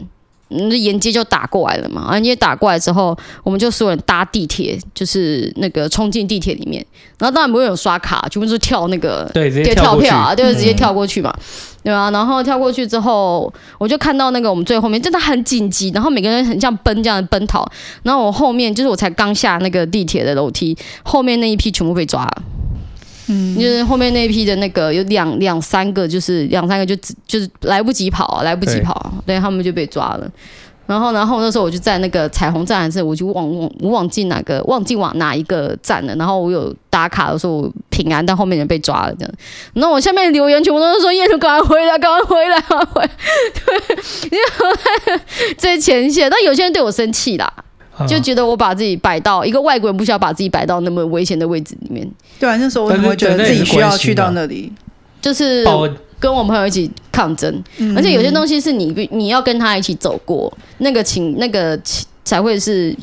嗯，沿街就打过来了嘛。沿街打过来之后，我们就所有人搭地铁，就是那个冲进地铁里面。然后当然不会有刷卡，全部是跳那个对，直接跳票啊，就是直接跳过去嘛，对吧、然后跳过去之后，我就看到那个我们最后面真的很紧急，然后每个人很像奔这样的奔逃。然后我后面就是我才刚下那个地铁的楼梯，后面那一批全部被抓了。嗯，就是后面那一批的那个有两两三个，就是两三个就只就是来不及跑、啊，来不及跑、啊，对他们就被抓了。然后，然后那时候我就在那个彩虹站还是我就忘忘我忘记哪个忘记往哪一个站了。然后我有打卡的时候我平安，但后面人被抓了这样。然后我下面留言全部都是说：“叶童赶快回来，赶快回来，赶快回来。(laughs) ”对，因为我在最前线，但有些人对我生气啦。啊就觉得我把自己摆到一个外国人不需要把自己摆到那么危险的位置里面，对啊，那时候我怎么会觉得自己需要去到那里？就是跟我朋友一起抗争，而且有些东西是你必你要跟他一起走过，那个情那个情才会是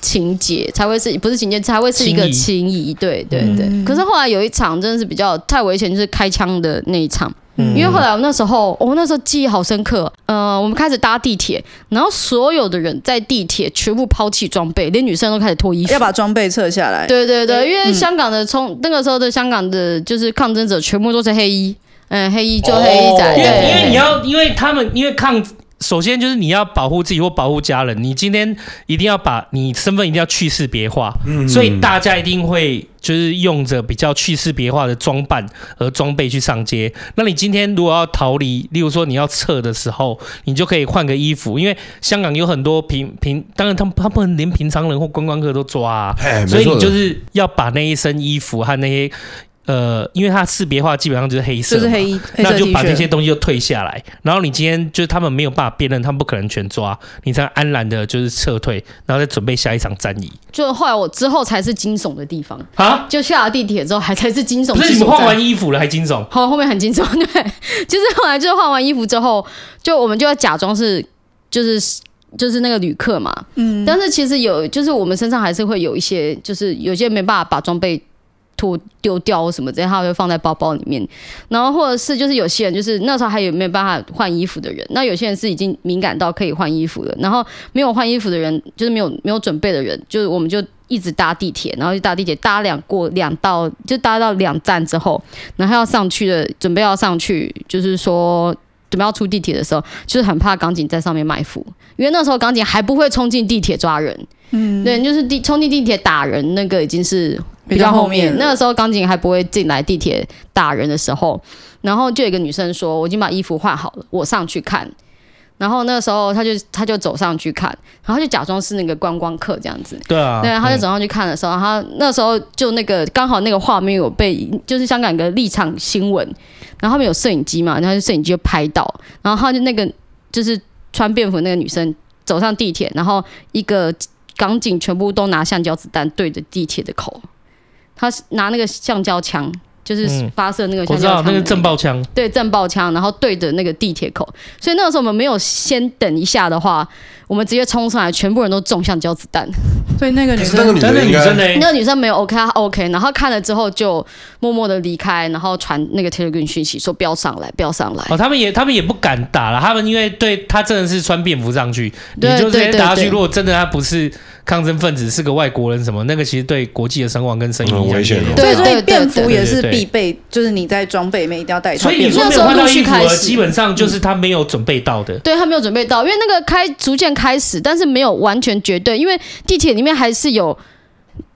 情节，才会是不是情节，才会是一个情谊情谊。对对对。可是后来有一场真的是比较太危险，就是开枪的那一场。嗯。因为后来我那时候，我、那时候记忆好深刻。呃，我们开始搭地铁，然后所有的人在地铁全部抛弃装备，连女生都开始脱衣服，要把装备撤下来。对对对，因为香港的从那个时候的香港的，就是抗争者全部都是黑衣，嗯，黑衣就黑衣仔，哦因为对，因为你要，因为他们因为抗，首先就是你要保护自己或保护家人，你今天一定要把你身份一定要去识别化，所以大家一定会就是用着比较去识别化的装扮和装备去上街。那你今天如果要逃离，例如说你要撤的时候，你就可以换个衣服，因为香港有很多平平，当然他们他们连平常人或观光客都抓啊，哎，所以你就是要把那一身衣服和那些。呃，因为它识别化基本上就是黑色，就是黑衣，黑色那就把这些东西就退下来。然后你今天就是他们没有办法辨认，他们不可能全抓，你才安然的就是撤退，然后再准备下一场战役就后来我之后才是惊悚的地方，啊。就下了地铁之后还才是惊悚。不是你们换完衣服了还惊悚？好后面很惊悚，对，(laughs) 就是后来就是换完衣服之后，就我们就要假装是就是就是那个旅客嘛，嗯，但是其实有就是我们身上还是会有一些，就是有些没办法把装备。脱丢掉什么这样，他会放在包包里面。然后或者是就是有些人就是那时候还有没有办法换衣服的人，那有些人是已经敏感到可以换衣服了。然后没有换衣服的人，就是没有没有准备的人，就是我们就一直搭地铁，然后就搭地铁搭两过两道，就搭到两站之后，然后要上去的准备要上去，就是说准备要出地铁的时候，就是很怕港警在上面埋伏，因为那时候港警还不会冲进地铁抓人，嗯，对，就是地冲进地铁打人那个已经是。比较后面，那个时候港警还不会进来地铁打人的时候，然后就有一个女生说：“我已经把衣服换好了，我上去看。”然后那个时候他就他就走上去看，然后就假装是那个观光客这样子。对啊，对，他就走上去看的时候，他那时候就那个刚好那个画面有被就是香港一个立场新闻，然后后面有摄影机嘛，然后摄影机就拍到，然后他就那个就是穿便服那个女生走上地铁，然后一个港警全部都拿橡胶子弹对着地铁的口。他拿那个橡胶枪，就是发射那个我知道那个震爆枪，对，震爆枪，然后对着那个地铁口。所以那个时候我们没有先等一下的话，我们直接冲上来，全部人都中橡胶子弹。所以那个女生，那个女生呢？那个女生没有 OK，她 OK，然后看了之后就默默的离开，然后传那个 Telegram 讯息说不要上来，不要上来。哦，他们也他们也不敢打了，他们因为对他真的是穿便服上去，你就直接打下去。如果真的他不是。抗争分子是个外国人，什么那个其实对国际的声望跟声誉很危险的。对，所以便服也是必备，就是你在装备里面一定要带。所以你说没有换到衣服，基本上就是他没有准备到的。对，他没有准备到，因为那个开逐渐开始，但是没有完全绝对，因为地铁里面还是有。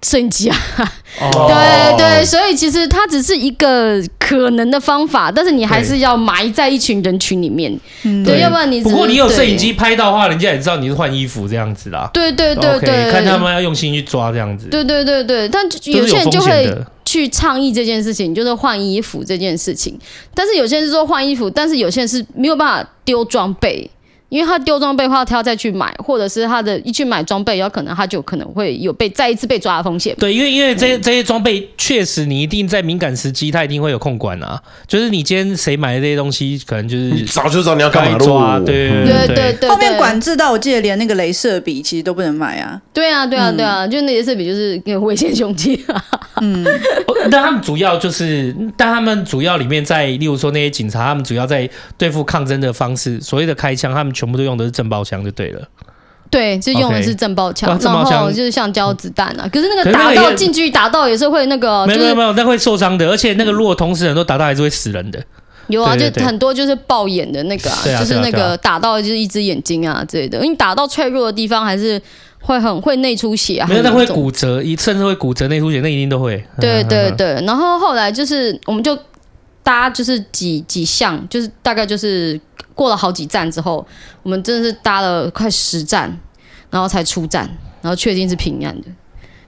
摄影机啊，(laughs) 对对，所以其实它只是一个可能的方法，但是你还是要埋在一群人群里面，对，要不然你不过你有摄影机拍到的话，人家也知道你是换衣服这样子啦。对对对对，看他们要用心去抓这样子。对对对对，但有些人就会去倡议这件事情，就是换衣服这件事情。但是有些人是说换衣服，但是有些人是没有办法丢装备。因为他丢装备的话，他要再去买，或者是他的一去买装备，有可能他就可能会有被再一次被抓的风险。对，因为因为这些这些装备确实你一定在敏感时机，他一定会有控管啊。就是你今天谁买的这些东西，可能就是早就知道你要干嘛抓。对对对对，对，对，后面管制到我记得连那个镭射笔其实都不能买啊。对啊对啊对啊，就那镭射笔就是一个危险凶器。嗯，(laughs) 但他们主要就是，但他们主要里面在，例如说那些警察，他们主要在对付抗争的方式，所谓的开枪，他们全部都用的是震爆枪就对了。对，就用的是震爆枪，然后就是橡胶子弹啊。可是那个打到近距离打到也是会那个，没有没有没有，那会受伤的。而且那个如果同时很多打到还是会死人的。有啊，就很多就是爆眼的那个，就是那个打到就是一只眼睛啊之类的。因为你打到脆弱的地方还是。会很会内出血啊，没有，那会骨折，一甚至会骨折、内出血，那一定都会。对对对，然后后来就是，我们就搭就是几几项，就是大概就是过了好几站之后，我们真的是搭了快十站，然后才出站，然后确定是平安的。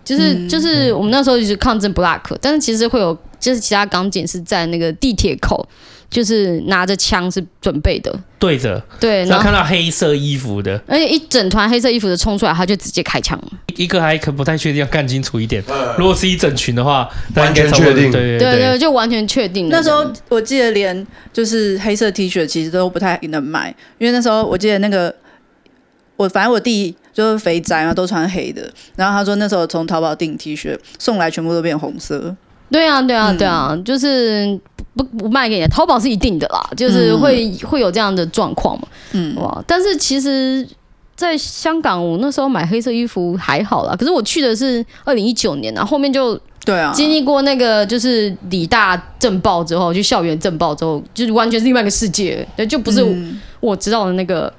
就是、嗯、就是我们那时候就是抗争 block，，但是其实会有，就是其他港警是在那个地铁口。就是拿着枪是准备的，对着，对，然后看到黑色衣服的，而且一整团黑色衣服的冲出来，他就直接开枪。一个还可不太确定，要看清楚一点。如果是一整群的话，完全确定，对对对，对，就完全确定。那时候我记得连就是黑色 T 恤其实都不太能买，因为那时候我记得那个我反正我弟就是肥宅嘛，都穿黑的，然后他说那时候从淘宝订 T 恤送来全部都变红色。对啊对啊对啊，嗯、就是。不不卖给你，淘宝是一定的啦，就是会、嗯、会有这样的状况嘛，嗯。哇，但是其实，在香港我那时候买黑色衣服还好啦，可是我去的是二零一九年啊，后面就对啊，经历过那个就是理大震爆之后，就校园震爆之后，就是完全是另外一个世界，对，就不是我知道的那个。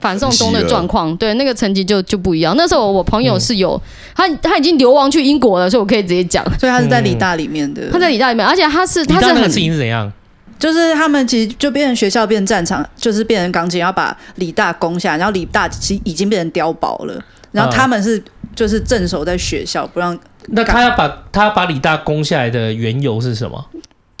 反送中的状况，对那个成绩就就不一样。那时候我朋友是有、嗯、他，他已经流亡去英国了，所以我可以直接讲。(laughs) 所以他是在理大里面的，他在理大里面，而且他是他是那个事情是怎样？就是他们其实就变成学校变战场，就是变成钢琴要把理大攻下，然后理大其实已经变成碉堡了。然后他们是就是镇守在学校，不让。那他要把他要把理大攻下来的缘由是什么？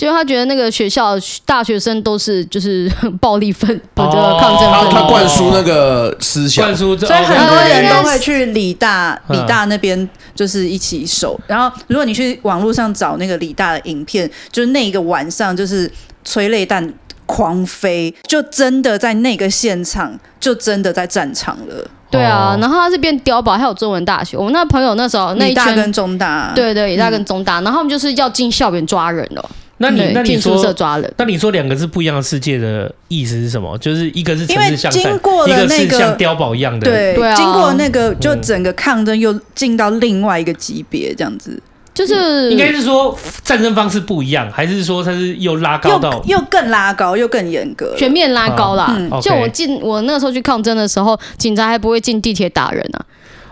就他觉得那个学校大学生都是就是 (laughs) 暴力分，我觉哦得抗争他分子。他灌输那个思想灌，输，所以很多人都会去理大，嗯理大那边就是一起守。然后，如果你去网络上找那个理大的影片，就是那一个晚上，就是催泪弹狂飞，就真的在那个现场，就真的在战场了。对啊哦，然后他是变碉堡，还有中文大学。我们那朋友那时候那一圈理大跟中大，对对，也大跟中大，然后他们就是要进校园抓人了。那你那你说，抓人，那你说两个是不一样的世界的意思是什么？就是一个是城因为市向善经过，一个了那个是像碉堡一样的。对，经过那个，就嗯整个抗争又进到另外一个级别，这样子，就是应该是说战争方式不一样，还是说它是又拉高到又又更拉高，又更严格。全面拉高啦。嗯就我进我那时候去抗争的时候，警察还不会进地铁打人啊。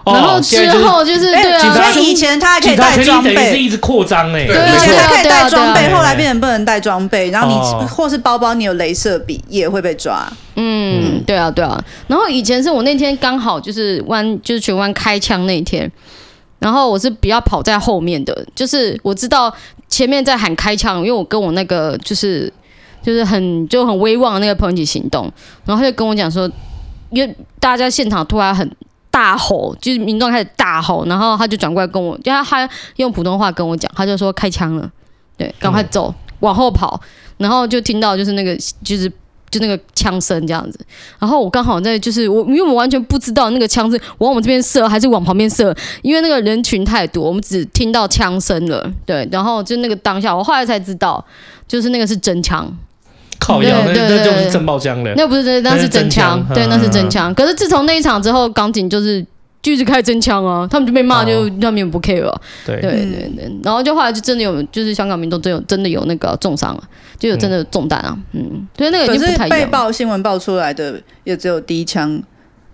哦然后之后就是哎对啊，以以前他还可以带装备等于是。一直扩张哎。对对啊以前他可以带装备，对啊对啊后来变成不能带装备，然后你、哦或是包包你有镭射笔也会被抓。嗯，对啊，对啊。然后以前是我那天刚好就是弯，就是全弯开枪那一天，然后我是比较跑在后面的，就是我知道前面在喊开枪，因为我跟我那个就是就是很就很威望的那个朋友一起行动，然后他就跟我讲说，因为大家现场突然很大吼，就是民众开始大吼，然后他就转过来跟我，就他他用普通话跟我讲，他就说开枪了，对，赶快走，往后跑，然后就听到就是那个就是。就那个枪声这样子，然后我刚好在就是我，因为我完全不知道那个枪是往我们这边射还是往旁边射，因为那个人群太多，我们只听到枪声了。对，然后就那个当下，我后来才知道，就是那个是真枪，靠腰，那那就是震爆枪了。那不是真，那是真枪，对，那是真嗯枪。可是自从那一场之后，港警就是就一直开真枪啊，他们就被骂，就、哦他们也不 care 了。对对对对，然后就后来就真的有，就是香港民众真有真的有那个重伤了，就有真的中弹啊，嗯，所以那个已可是被经不太一样。爆新闻爆出来的也只有第一枪、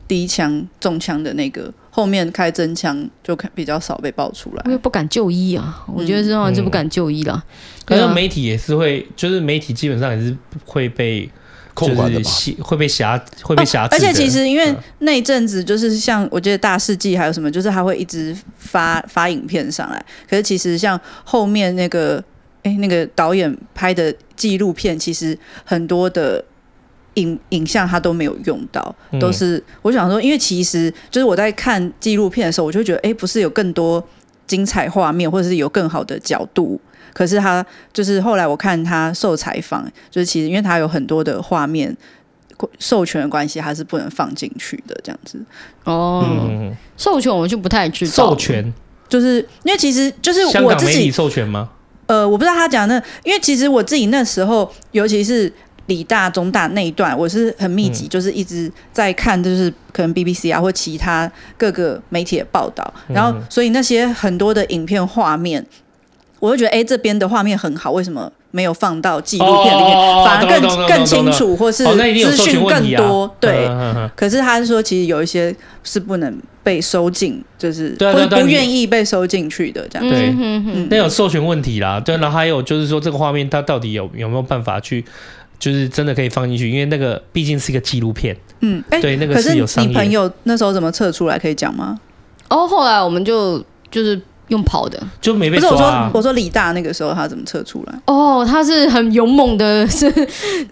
第一枪中枪的那个，后面开真枪就比较少被爆出来因。为不敢就医啊，我觉得这种人就不敢就医了。可是媒体也是会，就是媒体基本上也是会被控管的吧？就是会被瑕会被辖制的、而且其实因为嗯那一阵子就是像我觉得大世纪还有什么，就是他会一直发发影片上来。可是其实像后面那个哎那个导演拍的纪录片，其实很多的影影像他都没有用到，嗯都是我想说，因为其实就是我在看纪录片的时候，我就觉得哎，不是有更多精彩画面，或者是有更好的角度。可是他就是后来我看他受采访，就是其实因为他有很多的画面授权的关系，他是不能放进去的，这样子。哦，嗯，授权我就不太知道。授权，就是因为其实就是香港媒体我自己授权吗？呃，我不知道他讲的，因为其实我自己那时候，尤其是理大、中大那一段，我是很密集，嗯。就是一直在看，就是可能 BBC 啊或其他各个媒体的报道，然后嗯所以那些很多的影片画面，我就觉得哎，这边的画面很好，为什么没有放到纪录片里面，哦反而更更清楚，或是资讯更多？对。嗯嗯嗯可是他是说，其实有一些是不能被收进，就是对啊对啊对啊你或不愿意被收进去的这样。对。嗯哼哼，那有授权问题啦，对，然后还有就是说这个画面它到底有有没有办法去，就是真的可以放进去，因为那个毕竟是一个纪录片，嗯，哎、对，那个可是有商业。你朋友那时候怎么测出来？可以讲吗？哦，后来我们就就是用跑的。就没被不是我说我说李大那个时候他怎么测出来？哦，他是很勇猛的，是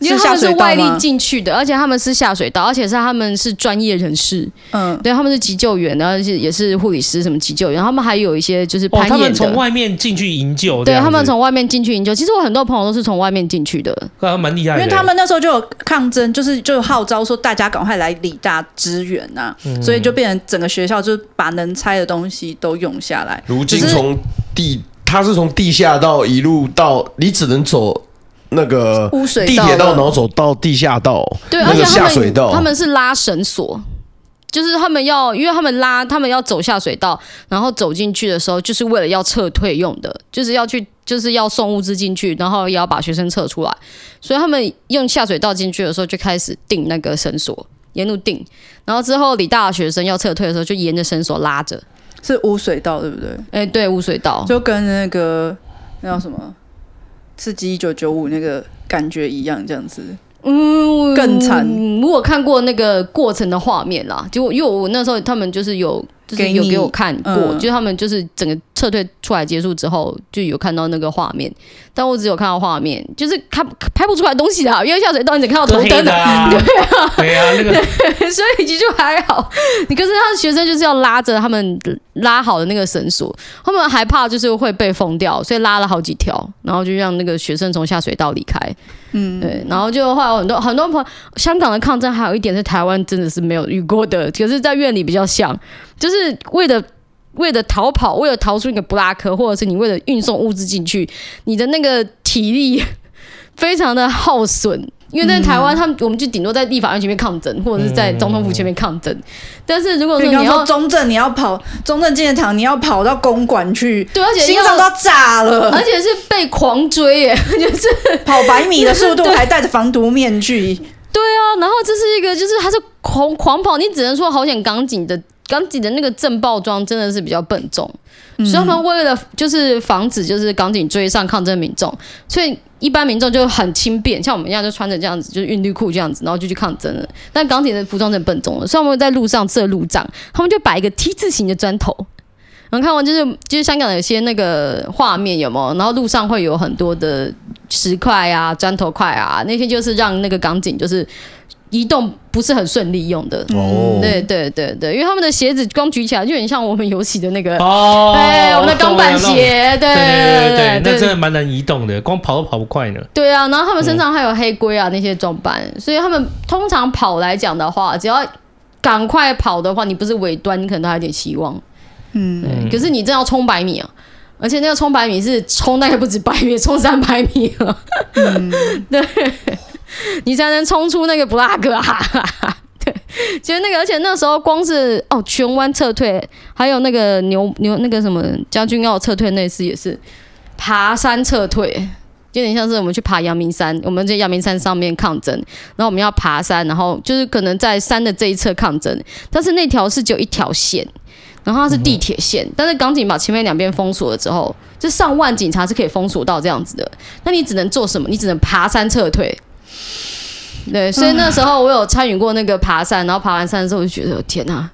因为他们是外力进去的，而且他们是下水道，而且是他们是专业人士，嗯，对，他们是急救员，然后是也是护理师什么急救员，他们还有一些就是哦，攀岩的。他们从外面进去营救，对他们从外面进去营救，其实我很多朋友都是从外面进去的。啊蛮厉害的，因为他们那时候就有抗争，就是就有号召说大家赶快来李大支援呐、嗯所以就变成整个学校就把能拆的东西都用下来。如今只是从地，他是从地下道一路到，你只能走那个污水道地铁道，然后走到地下道，对，那个而且他们下水道，他们是拉绳索，就是他们要，因为他们拉，他们要走下水道，然后走进去的时候，就是为了要撤退用的，就是要去，就是要送物资进去，然后也要把学生撤出来，所以他们用下水道进去的时候就开始定那个绳索，沿路定，然后之后理大的学生要撤退的时候就沿着绳索拉着，是污水道对不对？哎，对，污水道，就跟那个那叫什么刺激一九九五那个感觉一样，这样子。嗯，更惨嗯我有看过那个过程的画面啦，就因为我那时候他们就是有就是有给我看过，嗯、就是他们就是整个撤退出来结束之后，就有看到那个画面，但我只有看到画面，就是看拍不出来东西的，因为下水道你只看到头灯的，啊 (laughs) 对啊，(laughs) 对啊，那个，所以其实就还好。你可是他的学生就是要拉着他们拉好的那个绳索，他们害怕就是会被封掉，所以拉了好几条，然后就让那个学生从下水道离开。嗯，对，然后就会有很多很多朋友，香港的抗争还有一点是台湾真的是没有遇过的，可是，在院里比较像，就是为了为了逃跑，为了逃出一个布拉克，或者是你为了运送物资进去，你的那个体力非常的耗损。因为在台湾，他们我们就顶多在立法院前面抗争，或者是在总统府前面抗争。但是如果说你要中正，你要跑中正纪念堂，你要跑到公馆去，对，而且心脏都要炸了，而且是被狂追耶，(laughs) 就是跑百米的速度，还戴着防毒面具。(laughs) 对啊，然后这是一个，就是他是狂狂跑，你只能说好险港警的港警的那个正爆装真的是比较笨重，嗯、所以他们为了就是防止就是港警追上抗争民众，所以。一般民众就很轻便，像我们一样就穿着这样子，就是运绿裤这样子，然后就去抗争了。但港警的服装真的笨重了，所以我们在路上设路障，他们就摆一个 T 字形的砖头。然后看完就是就是香港有些那个画面有没有？然后路上会有很多的石块啊、砖头块啊，那些就是让那个港警就是。移动不是很顺利用的，哦、对对对对，因为他们的鞋子刚举起来就很像我们游戏的那个哦，对，我们的钢板鞋，对对对对，那真的蛮难移动的，光跑都跑不快呢。对啊，然后他们身上还有黑龟啊那些装扮，所以他们通常跑来讲的话，只要赶快跑的话，你不是尾端，你可能都还有点希望。嗯，对，可是你真要冲百米啊，而且那个冲百米是冲大概不止百米，冲三百米了。嗯，对。(laughs) 你才能冲出那个布拉格啊！(laughs) 对，其实那个，而且那时候光是哦，荃湾撤退，还有那个牛牛那个什么将军澳撤退那次也是爬山撤退，有点像是我们去爬阳明山，我们在阳明山上面抗争，然后我们要爬山，然后就是可能在山的这一侧抗争，但是那条是只有一条线，然后它是地铁线，但是港警把前面两边封锁了之后，就上万警察是可以封锁到这样子的，那你只能做什么？你只能爬山撤退。对，所以那时候我有参与过那个爬山，然后爬完山的时候，我就觉得天哪，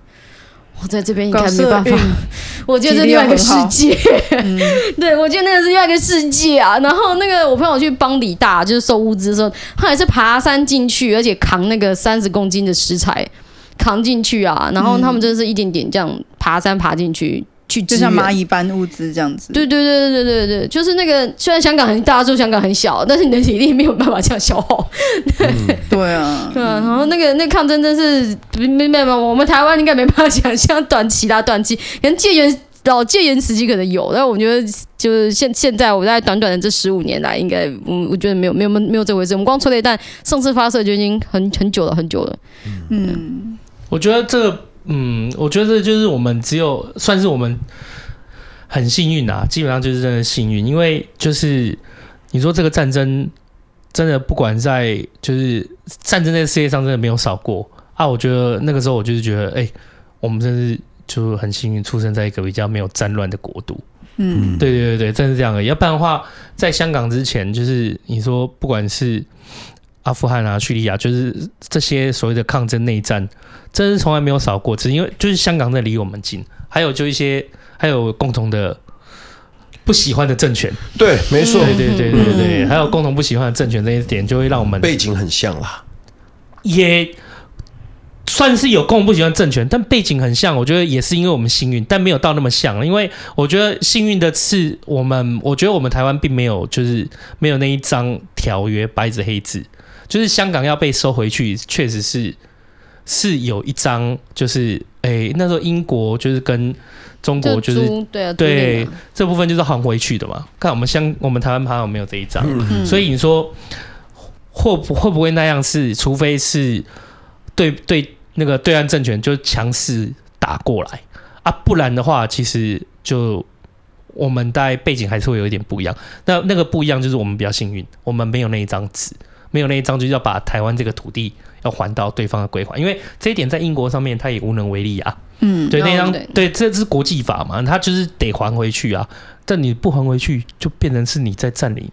我在这边应该没办法。(laughs) 我觉得是另外一个世界，(laughs) 嗯、对，我觉得那个是另外一个世界啊。然后那个我朋友去帮李大，就是收物资的时候，他也是爬山进去，而且扛那个三十公斤的食材扛进去啊。然后他们真的是一点点这样爬山爬进去。去就像蚂蚁搬物资这样子，对对对对对对，就是那个虽然香港很大，说香港很小，但是你的体力没有办法这样消耗。(laughs) 对、嗯、对啊，对啊，然后那个那个、抗争真是没没没，我们台湾应该没办法想象短期啦，短期可能戒严老戒严时期可能有，但我觉得就是现现在我在短短的这十五年来，应该我我觉得没有没有没有这回事。我们光催泪弹上次发射就已经很很久了很久了。嗯，嗯我觉得这个。嗯，我觉得就是我们只有算是我们很幸运啊，基本上就是真的幸运，因为就是你说这个战争真的不管在就是战争在世界上真的没有少过啊，我觉得那个时候我就是觉得，哎、我们真是就很幸运，出生在一个比较没有战乱的国度。嗯，对对对对，真是这样的。要不然的话，在香港之前，就是你说不管是。阿富汗啊，叙利亚，就是这些所谓的抗争内战，真是从来没有少过。只是因为就是香港在离我们近，还有就一些还有共同的不喜欢的政权。对，没错，对对对对对对，还有共同不喜欢的政权这一点，就会让我们背景很像啦。也算是有共同不喜欢的政权，但背景很像。我觉得也是因为我们幸运，但没有到那么像。因为我觉得幸运的是，我们我觉得我们台湾并没有就是没有那一张条约，白纸黑字。就是香港要被收回去，确实是是有一张，就是哎、欸，那时候英国就是跟中国就是对啊，对这部分就是还回去的嘛。看我们香，我们台湾好像没有这一张，嗯、所以你说会不会不会那样？是除非是对对那个对岸政权就强势打过来啊，不然的话，其实就我们大概背景还是会有一点不一样。那那个不一样就是我们比较幸运，我们没有那一张纸。没有那一张，就是要把台湾这个土地要还到对方的归还，因为这一点在英国上面他也无能为力啊。嗯，对，那张对，对，这是国际法嘛，他就是得还回去啊。但你不还回去，就变成是你在占领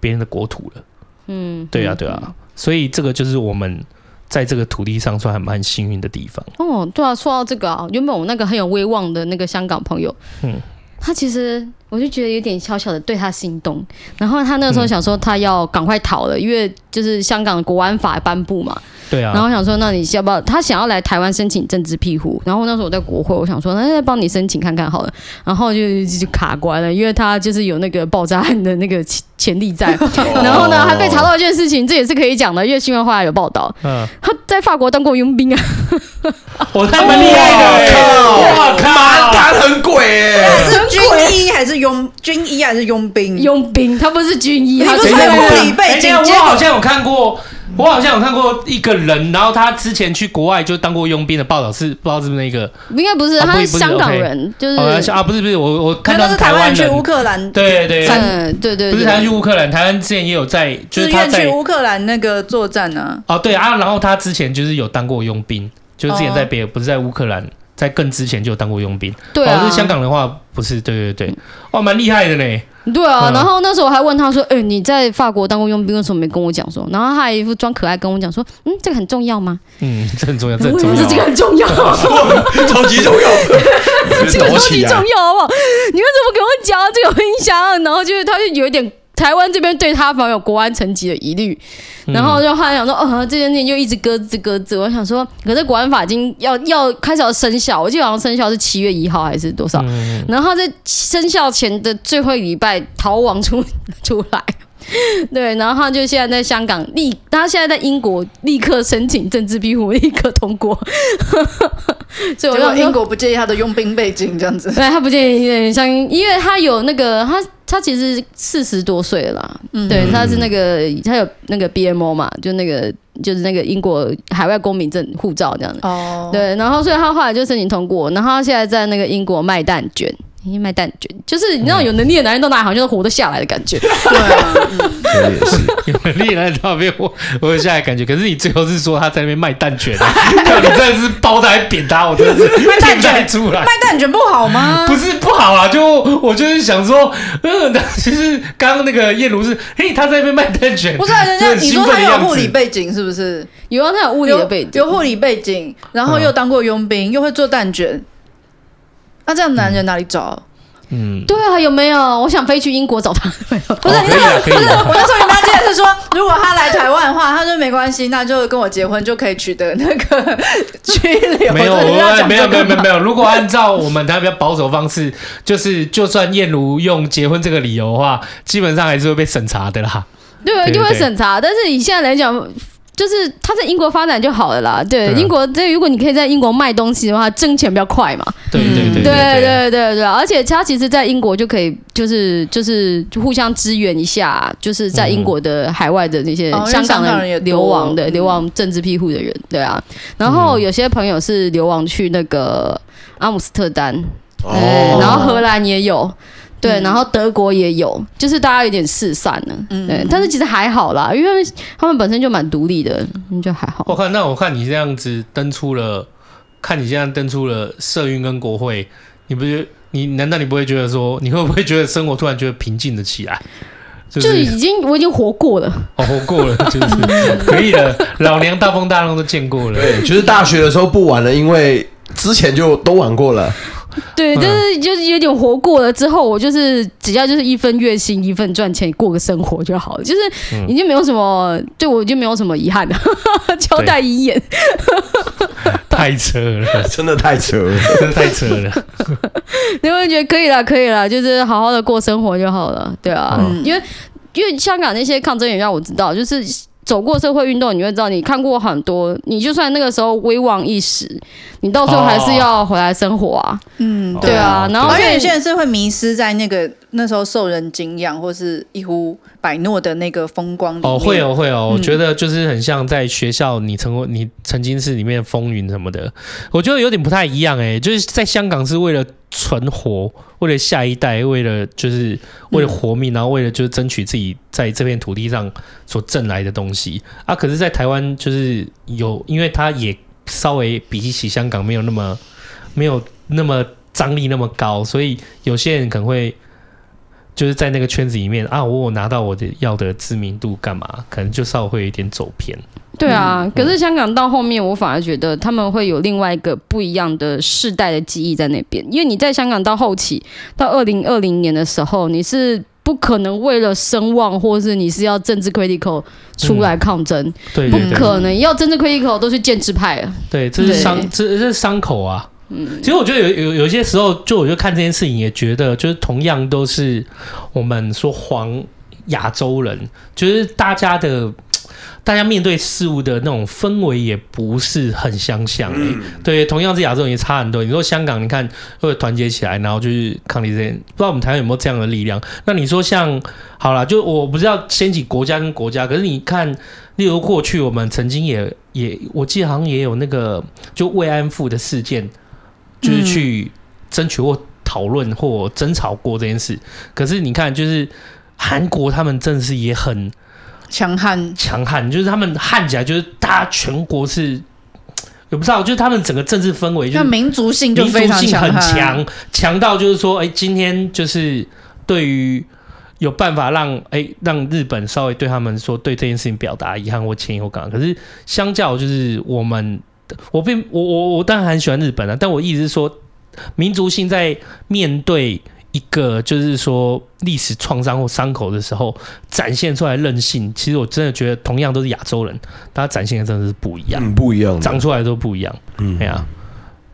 别人的国土了。嗯，对啊，对啊。所以这个就是我们在这个土地上算还蛮幸运的地方。哦，对啊，说到这个啊，原本我那个很有威望的那个香港朋友，嗯，他其实我就觉得有点小小的对他心动，然后他那个时候想说他要赶快逃了，嗯、因为就是香港的国安法颁布嘛。对啊，然后想说，那你要不要？他想要来台湾申请政治庇护。然后那时候我在国会，我想说，那再帮你申请看看好了。然后就就卡关了，因为他就是有那个爆炸案的那个潜力在。(laughs) 然后呢，还被查到一件事情，这也是可以讲的，因为新闻后来有报道。嗯，他在法国当过佣兵啊。(laughs) 我他蛮厉害的，我靠，他很鬼哎。是军医还是佣？军医还是佣兵？佣兵，他不是军医，他是护理背景。我好像有看过。我好像有看过一个人，然后他之前去国外就当过佣兵的报道，是不知道是不是那个？应该不是，他是香港人，就是啊，不是不是，我我看到是台湾人去乌克兰，对对对对对，不是台湾去乌克兰，台湾之前也有在，就是他去乌克兰那个作战呢。哦，对啊，然后他之前就是有当过佣兵，就是之前在别不是在乌克兰，在更之前就有当过佣兵。对啊，是香港的话不是，对对对，哇，蛮厉害的呢。对啊，然后那时候我还问他说：“哎，你在法国当过佣兵，为什么没跟我讲说？”然后他还一副装可爱跟我讲说：“嗯，这个很重要吗？”嗯，这很重要，这很重要，这个很重要，超级重要，这个超级重要，好不好？你为什么给我讲这个影响？然后就是他就有一点。台湾这边对他反而有国安层级的疑虑，然后就后来想说，哦，这件事情就一直搁置搁置。我想说，可是国安法已经要要开始要生效，我记得好像生效是七月一号还是多少？然后在生效前的最后一礼拜逃亡出出来，对，然后他就现在在香港立，他现在在英国立刻申请政治庇护，立刻通过。(laughs) 所以我说英国不介意他的佣兵背景这样子，对他不介意，像因为他有那个他。他其实四十多岁了啦，嗯、对，他是那个他有那个 BMO 嘛，就那个就是那个英国海外公民证护照这样子，哦，对，然后所以他后来就申请通过，然后他现在在那个英国卖蛋卷。卖蛋卷，就是你知道有能力的男人到哪里好像都活得下来的感觉。(laughs) 对啊，这也是有能力的男人到那边活活得下来的感觉。(laughs) 可是你最后是说他在那边卖蛋卷，(laughs) 你真的是包他还扁他，我真的是卖蛋卷出来。卖蛋卷不好吗？不是不好啊，就我就是想说，嗯，其实刚刚那个叶如是，嘿，他在那边卖蛋卷，不是人家你说他有护理背景是不是？有啊，他有护理的背景，有护理背景，然后又当过佣兵，又会做蛋卷。那这样男人哪里找？嗯，对啊，有没有？我想飞去英国找他。不是，不是，不是。我那时候跟他介绍是说，如果他来台湾的话，他说没关系，那就跟我结婚就可以取得那个 (laughs) 居留。没有，(laughs) 没有，没有，没有，没有。如果按照我们台湾比较保守方式，就是就算燕如用结婚这个理由的话，基本上还是会被审查的啦。对，一定会审查。但是以现在来讲。就是他在英国发展就好了啦，对，对啊、英国这如果你可以在英国卖东西的话，挣钱比较快嘛。对对对对对对对，而且他其实，在英国就可以就是就是互相支援一下，就是在英国的海外的那些香港的流亡的、嗯、流亡政治庇护的人，对啊。然后有些朋友是流亡去那个阿姆斯特丹，哦、然后荷兰也有。对，然后德国也有，就是大家有点四散了，嗯，对，但是其实还好啦，因为他们本身就蛮独立的，就还好。我看，那我看你这样子登出了，看你现在登出了社运跟国会，你不觉得你难道你不会觉得说，你会不会觉得生活突然觉得平静了起来？就是、就已经我已经活过了，哦，活过了，(laughs) 就是可以了，老娘大风大浪都见过了。对，就是大学的时候不玩了，因为之前就都玩过了。(laughs) 对，就是就是有点活过了之后，我就是只要就是一份月薪，一份赚钱，过个生活就好了，就是已经没有什么，对我就没有什么遗憾了，(laughs) 交代遗言。(laughs) 太扯了，真的太扯了，真的太扯了。你会觉得可以了，可以了，就是好好的过生活就好了，对啊，嗯、因为因为香港那些抗争也让我知道，就是。走过社会运动，你会知道，你看过很多。你就算那个时候威望一时，你到最后还是要回来生活啊。嗯，对啊。然后而且有些人是会迷失在那个那时候受人敬仰或是一呼百诺的那个风光里面。哦，会哦，会哦。嗯、我觉得就是很像在学校，你成为你曾经是里面风云什么的。我觉得有点不太一样哎，就是在香港是为了。存活，为了下一代，为了就是为了活命，然后为了就是争取自己在这片土地上所挣来的东西啊。可是，在台湾就是有，因为它也稍微比起香港没有那么没有那么张力那么高，所以有些人可能会就是在那个圈子里面啊，我有拿到我的要的知名度干嘛？可能就稍微会有点走偏。对啊，可是香港到后面，我反而觉得他们会有另外一个不一样的世代的记忆在那边，因为你在香港到后期，到二零二零年的时候，你是不可能为了声望，或是你是要政治 critical 出来抗争，嗯、对，不可能要政治 critical 都是建制派了。对，这是伤，这这是伤口啊。嗯，其实我觉得有有有些时候，就我就看这件事情，也觉得就是同样都是我们说黄亚洲人，就是大家的。(tsk) 大家面对事物的那种氛围也不是很相像，欸嗯、对，同样是亚洲人也差很多。你说香港，你看会团结起来，然后就是抗力这些，不知道我们台湾有没有这样的力量？那你说像好了，就我不知道掀起国家跟国家，可是你看，例如过去我们曾经也也，我记得好像也有那个就慰安妇的事件，就是去争取或讨论或争吵过这件事。可是你看，就是韩国他们真的是也很。强悍，强悍，就是他们悍起来，就是大家全国是，也不知道，就是他们整个政治氛围，就民族性就非常强，强到就是说，哎、欸，今天就是对于有办法让哎、欸、让日本稍微对他们说对这件事情表达遗憾或歉意或干嘛，可是相较就是我们，我并我我我当然很喜欢日本啊，但我意思是说，民族性在面对。一个就是说历史创伤或伤口的时候展现出来韧性，其实我真的觉得同样都是亚洲人，大家展现的真的是不一样，嗯，不一样，长出来都不一样，嗯，对啊，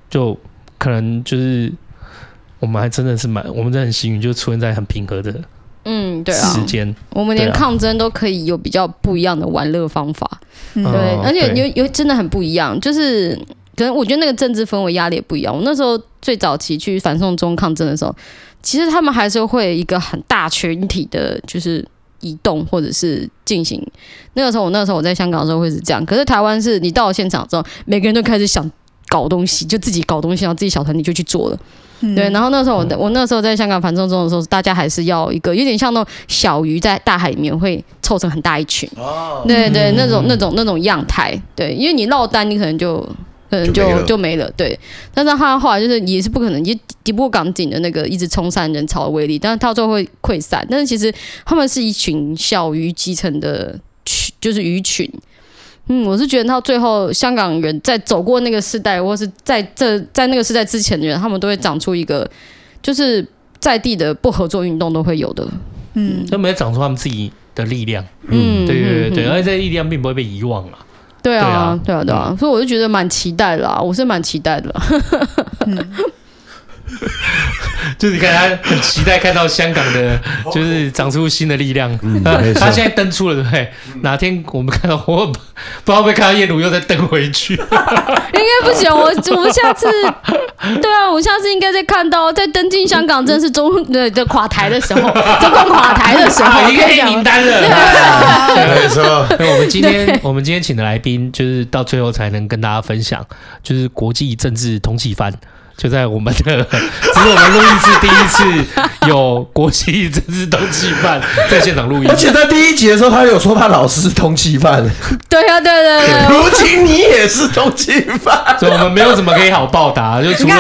就可能就是我们还真的是蛮，我们真的很幸运，就出现在很平和的，嗯，对啊，时间，我们连抗争都可以有比较不一样的玩乐方法，对，而且有有真的很不一样，就是可能我觉得那个政治氛围压力也不一样。我那时候最早期去反送中抗争的时候。其实他们还是会一个很大群体的，就是移动或者是进行。那个时候，我那个时候我在香港的时候会是这样。可是台湾是你到了现场之后，每个人都开始想搞东西，就自己搞东西，然后自己小团体就去做了。嗯、对，然后那时候我我那时候在香港反送中的时候，大家还是要一个有点像那种小鱼在大海里面会凑成很大一群。哦，对对，那种那种那种样态。对，因为你落单，你可能就。可能就就没，了，对。但是他后来就是也是不可能，也抵不过港警的那个一直冲散人潮的威力，但是到最后会溃散。但是其实他们是一群小鱼集成的群，就是鱼群。嗯，我是觉得到最后香港人在走过那个时代，或是在这在那个时代之前的人，他们都会长出一个就是在地的不合作运动都会有的。嗯，都没有长出他们自己的力量。嗯，对对对对，而且这力量并不会被遗忘了。对啊，对啊，对啊，所以我就觉得蛮期待的啦，我是蛮期待的。嗯，(laughs) 就是你看他很期待看到香港的，就是长出新的力量。嗯，(laughs) 他现在登出了，对不对？哪天我们看到，我 (laughs) 不知道会不会看到叶鲁又再登回去。应该不行，我我们下次，对啊，我下次应该再看到，在登进香港正式中的的垮台的时候，中共垮台的时候，应该黑名单了。没错，那我们今天我们今天请的来宾，就是到最后才能跟大家分享，就是国际政治通缉犯。就在我们的，(laughs) 只是我们录音室第一次有国际政治通缉犯在现场录音，而且在第一集的时候，他有说他老师是通缉犯。对啊，对对对，如今你也是通缉犯，所以我们没有什么可以好报答，就除了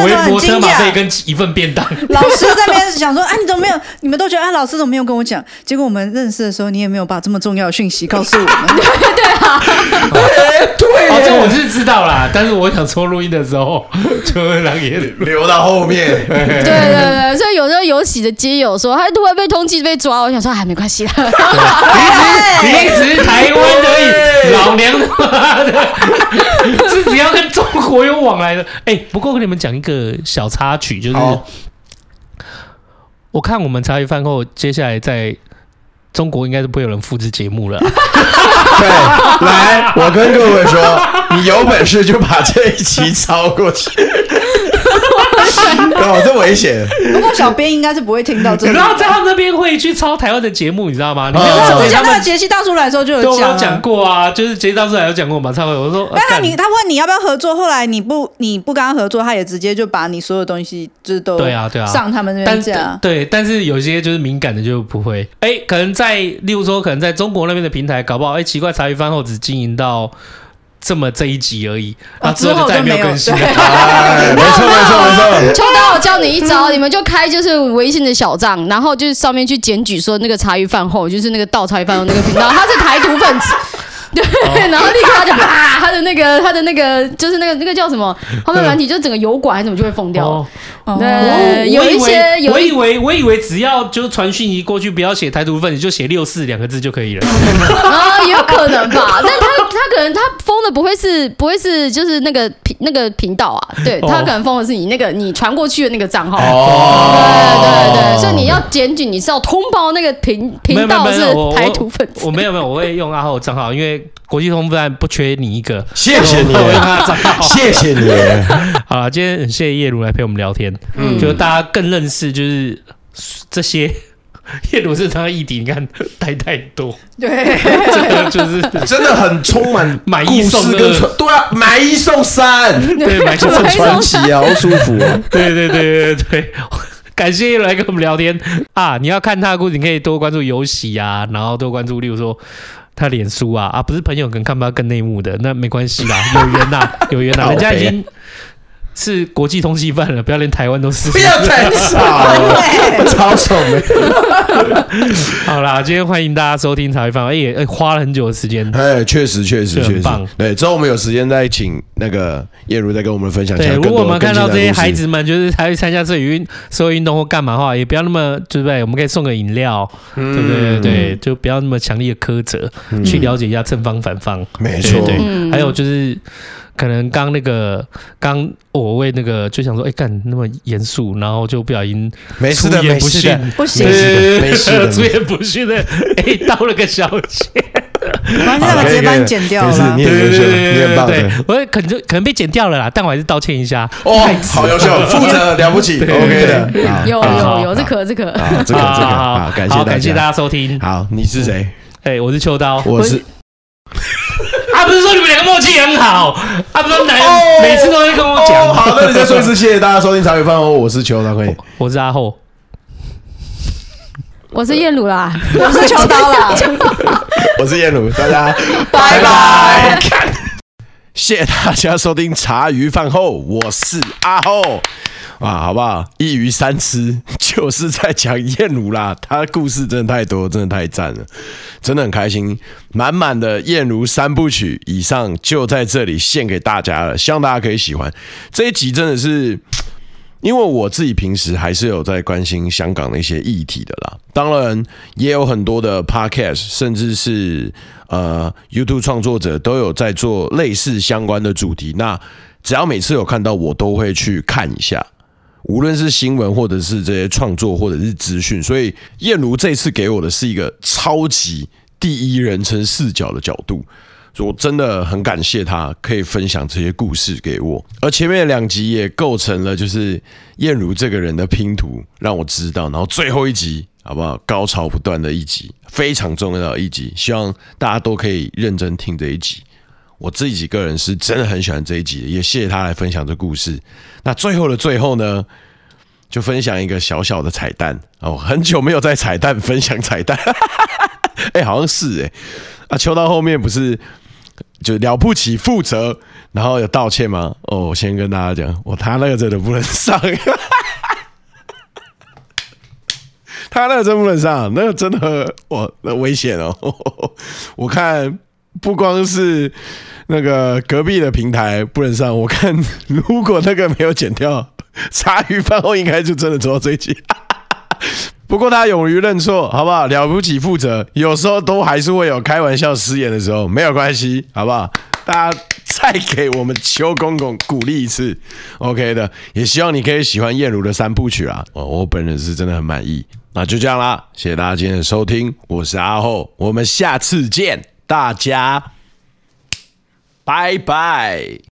微博车马费跟一份便当。老师在那边想说，啊，你怎么没有？你们都觉得啊，老师怎么没有跟我讲？结果我们认识的时候，你也没有把这么重要的讯息告诉我们。对 (laughs) 对啊，(laughs) 对，哦，这我是知道啦，但是我想说录音的时候就。留到后面，(laughs) 对对对，所以有时候有喜的街友说，他突然被通缉被抓，我想说还没关系啦，你一直台湾而已，老娘的，是只要跟中国有往来的。哎，不过跟你们讲一个小插曲，就是我看我们茶余饭后，接下来在中国应该是不会有人复制节目了。(laughs) 对，来，我跟各位说，你有本事就把这一期抄过去。(laughs) 哦，这危险！不过小编应该是不会听到这个。然后在他们那边会去抄台湾的节目，你知道吗？你之前那个杰西大叔来的时候就有讲，有讲过啊，就是杰西大叔来有讲过嘛，差不多。我说，那你他问你要不要合作，后来你不你不跟他合作，他也直接就把你所有东西就是都对啊对啊上他们那边讲。对，但是有些就是敏感的就不会。哎、欸，可能在例如说，可能在中国那边的平台搞不好，哎、欸，奇怪，茶余饭后只经营到这么这一集而已，哦啊，之后就再也没有更新了。哎，没错没错 (laughs) 没错。秋刀，我教你一招，你们就开就是微信的小账，然后就是上面去检举说那个茶余饭后，就是那个倒茶余饭后那个频道，他是台独分子。(laughs) 对，然后立刻他就啪，他的那个他的那个就是那个那个叫什么？后面软体就整个油管还是怎么就会封掉。哦对，有一些，有一我以为我以为只要就是传讯息过去，不要写台独分子，就写六四两个字就可以了。(laughs) 啊，也有可能吧，但他他可能他封的不会是不会是就是那个频那个频道啊，对他可能封的是你那个你传过去的那个账号。哦对对对，所以你要检举，你是要通报那个频频道是台独分子。我没有没有，我会用阿浩的账号，因为国际通办不缺你一个。谢谢你，谢谢你。(laughs) 好了，今天很谢谢叶如来陪我们聊天，嗯，就大家更认识就是这些 (laughs) 叶茹是他的议题，你看 (laughs) 带太多，对，(laughs) 这个就是真的很充满买一送二，对啊，买一送三，对，买一送传奇啊，好舒服啊，对对对对对，感谢来跟我们聊天。啊！你要看他的故事，你可以多关注游戏啊，然后多关注，例如说。他脸书啊啊，不是朋友可能看不到更内幕的，那没关系啦，有缘呐，有缘呐，人家已经是国际通缉犯了，不要连台湾都是，不要太吵了，(laughs) 超丑的。好啦，今天欢迎大家收听茶余饭后，哎，花了很久的时间，哎，确实确实确实棒。对，之后我们有时间再请那个叶茹再跟我们分享一下。对，如果我们看到这些孩子们就是还会参加这运社会运动或干嘛的话，也不要那么对不对？我们可以送个饮料，对不对？对，就不要那么强烈的苛责，去了解一下正方反方。没错，对，还有就是。可能刚那个刚我为那个就想说，哎，干那么严肃，然后就不小心没事的，没事的，不行，没事的，(laughs) 出言不逊的，哎，道了个小歉，把那个直接把你剪掉了，对对对，你很棒，对，我可能就可能被剪掉了啦，但我还是道歉一下。哦，好优秀，(laughs) 负责了不起，OK 的，有有有，这可这可，这个这个好，感谢，感谢大家收听。好，你是谁？哎，我是秋刀，我是。他不是说你们两个默契很好，他不是男，每次都会跟我讲。好，那你再说一次，谢谢大家收听茶余饭后，我是秋刀，可以，我是阿厚，我是燕鲁啦，(laughs) 我是秋刀啦，(laughs) 我是燕鲁，大家拜拜。谢谢大家收听茶余饭后，我是阿厚。啊，好不好？一鱼三吃就是在讲燕茹啦，他故事真的太多，真的太赞了，真的很开心，满满的燕茹三部曲以上就在这里献给大家了，希望大家可以喜欢这一集，真的是因为我自己平时还是有在关心香港的一些议题的啦，当然也有很多的 podcast，甚至是呃 YouTube 创作者都有在做类似相关的主题，那只要每次有看到，我都会去看一下。无论是新闻，或者是这些创作，或者是资讯，所以燕茹这次给我的是一个超级第一人称视角的角度，我真的很感谢他可以分享这些故事给我。而前面两集也构成了就是燕茹这个人的拼图，让我知道。然后最后一集好不好？高潮不断的一集，非常重要的一集，希望大家都可以认真听这一集。我自己个人是真的很喜欢这一集，也谢谢他来分享这故事。那最后的最后呢，就分享一个小小的彩蛋哦，很久没有在彩蛋分享彩蛋，(laughs) 哎、好像是哎、啊，秋刀后面不是就了不起负责，然后有道歉吗？哦，我先跟大家讲，我他那个真的不能上，(laughs) 他那个真不能上，那个真的哇，那危险哦，(laughs) 我看。不光是那个隔壁的平台不能上，我看如果那个没有剪掉，茶余饭后应该就真的做到这一集。(laughs) 不过他勇于认错，好不好？了不起，负责。有时候都还是会有开玩笑失言的时候，没有关系，好不好？大家再给我们邱公公鼓励一次，OK 的。也希望你可以喜欢燕茹的三部曲啦。哦，我本人是真的很满意。那就这样啦，谢谢大家今天的收听，我是阿厚，我们下次见。大家，拜拜。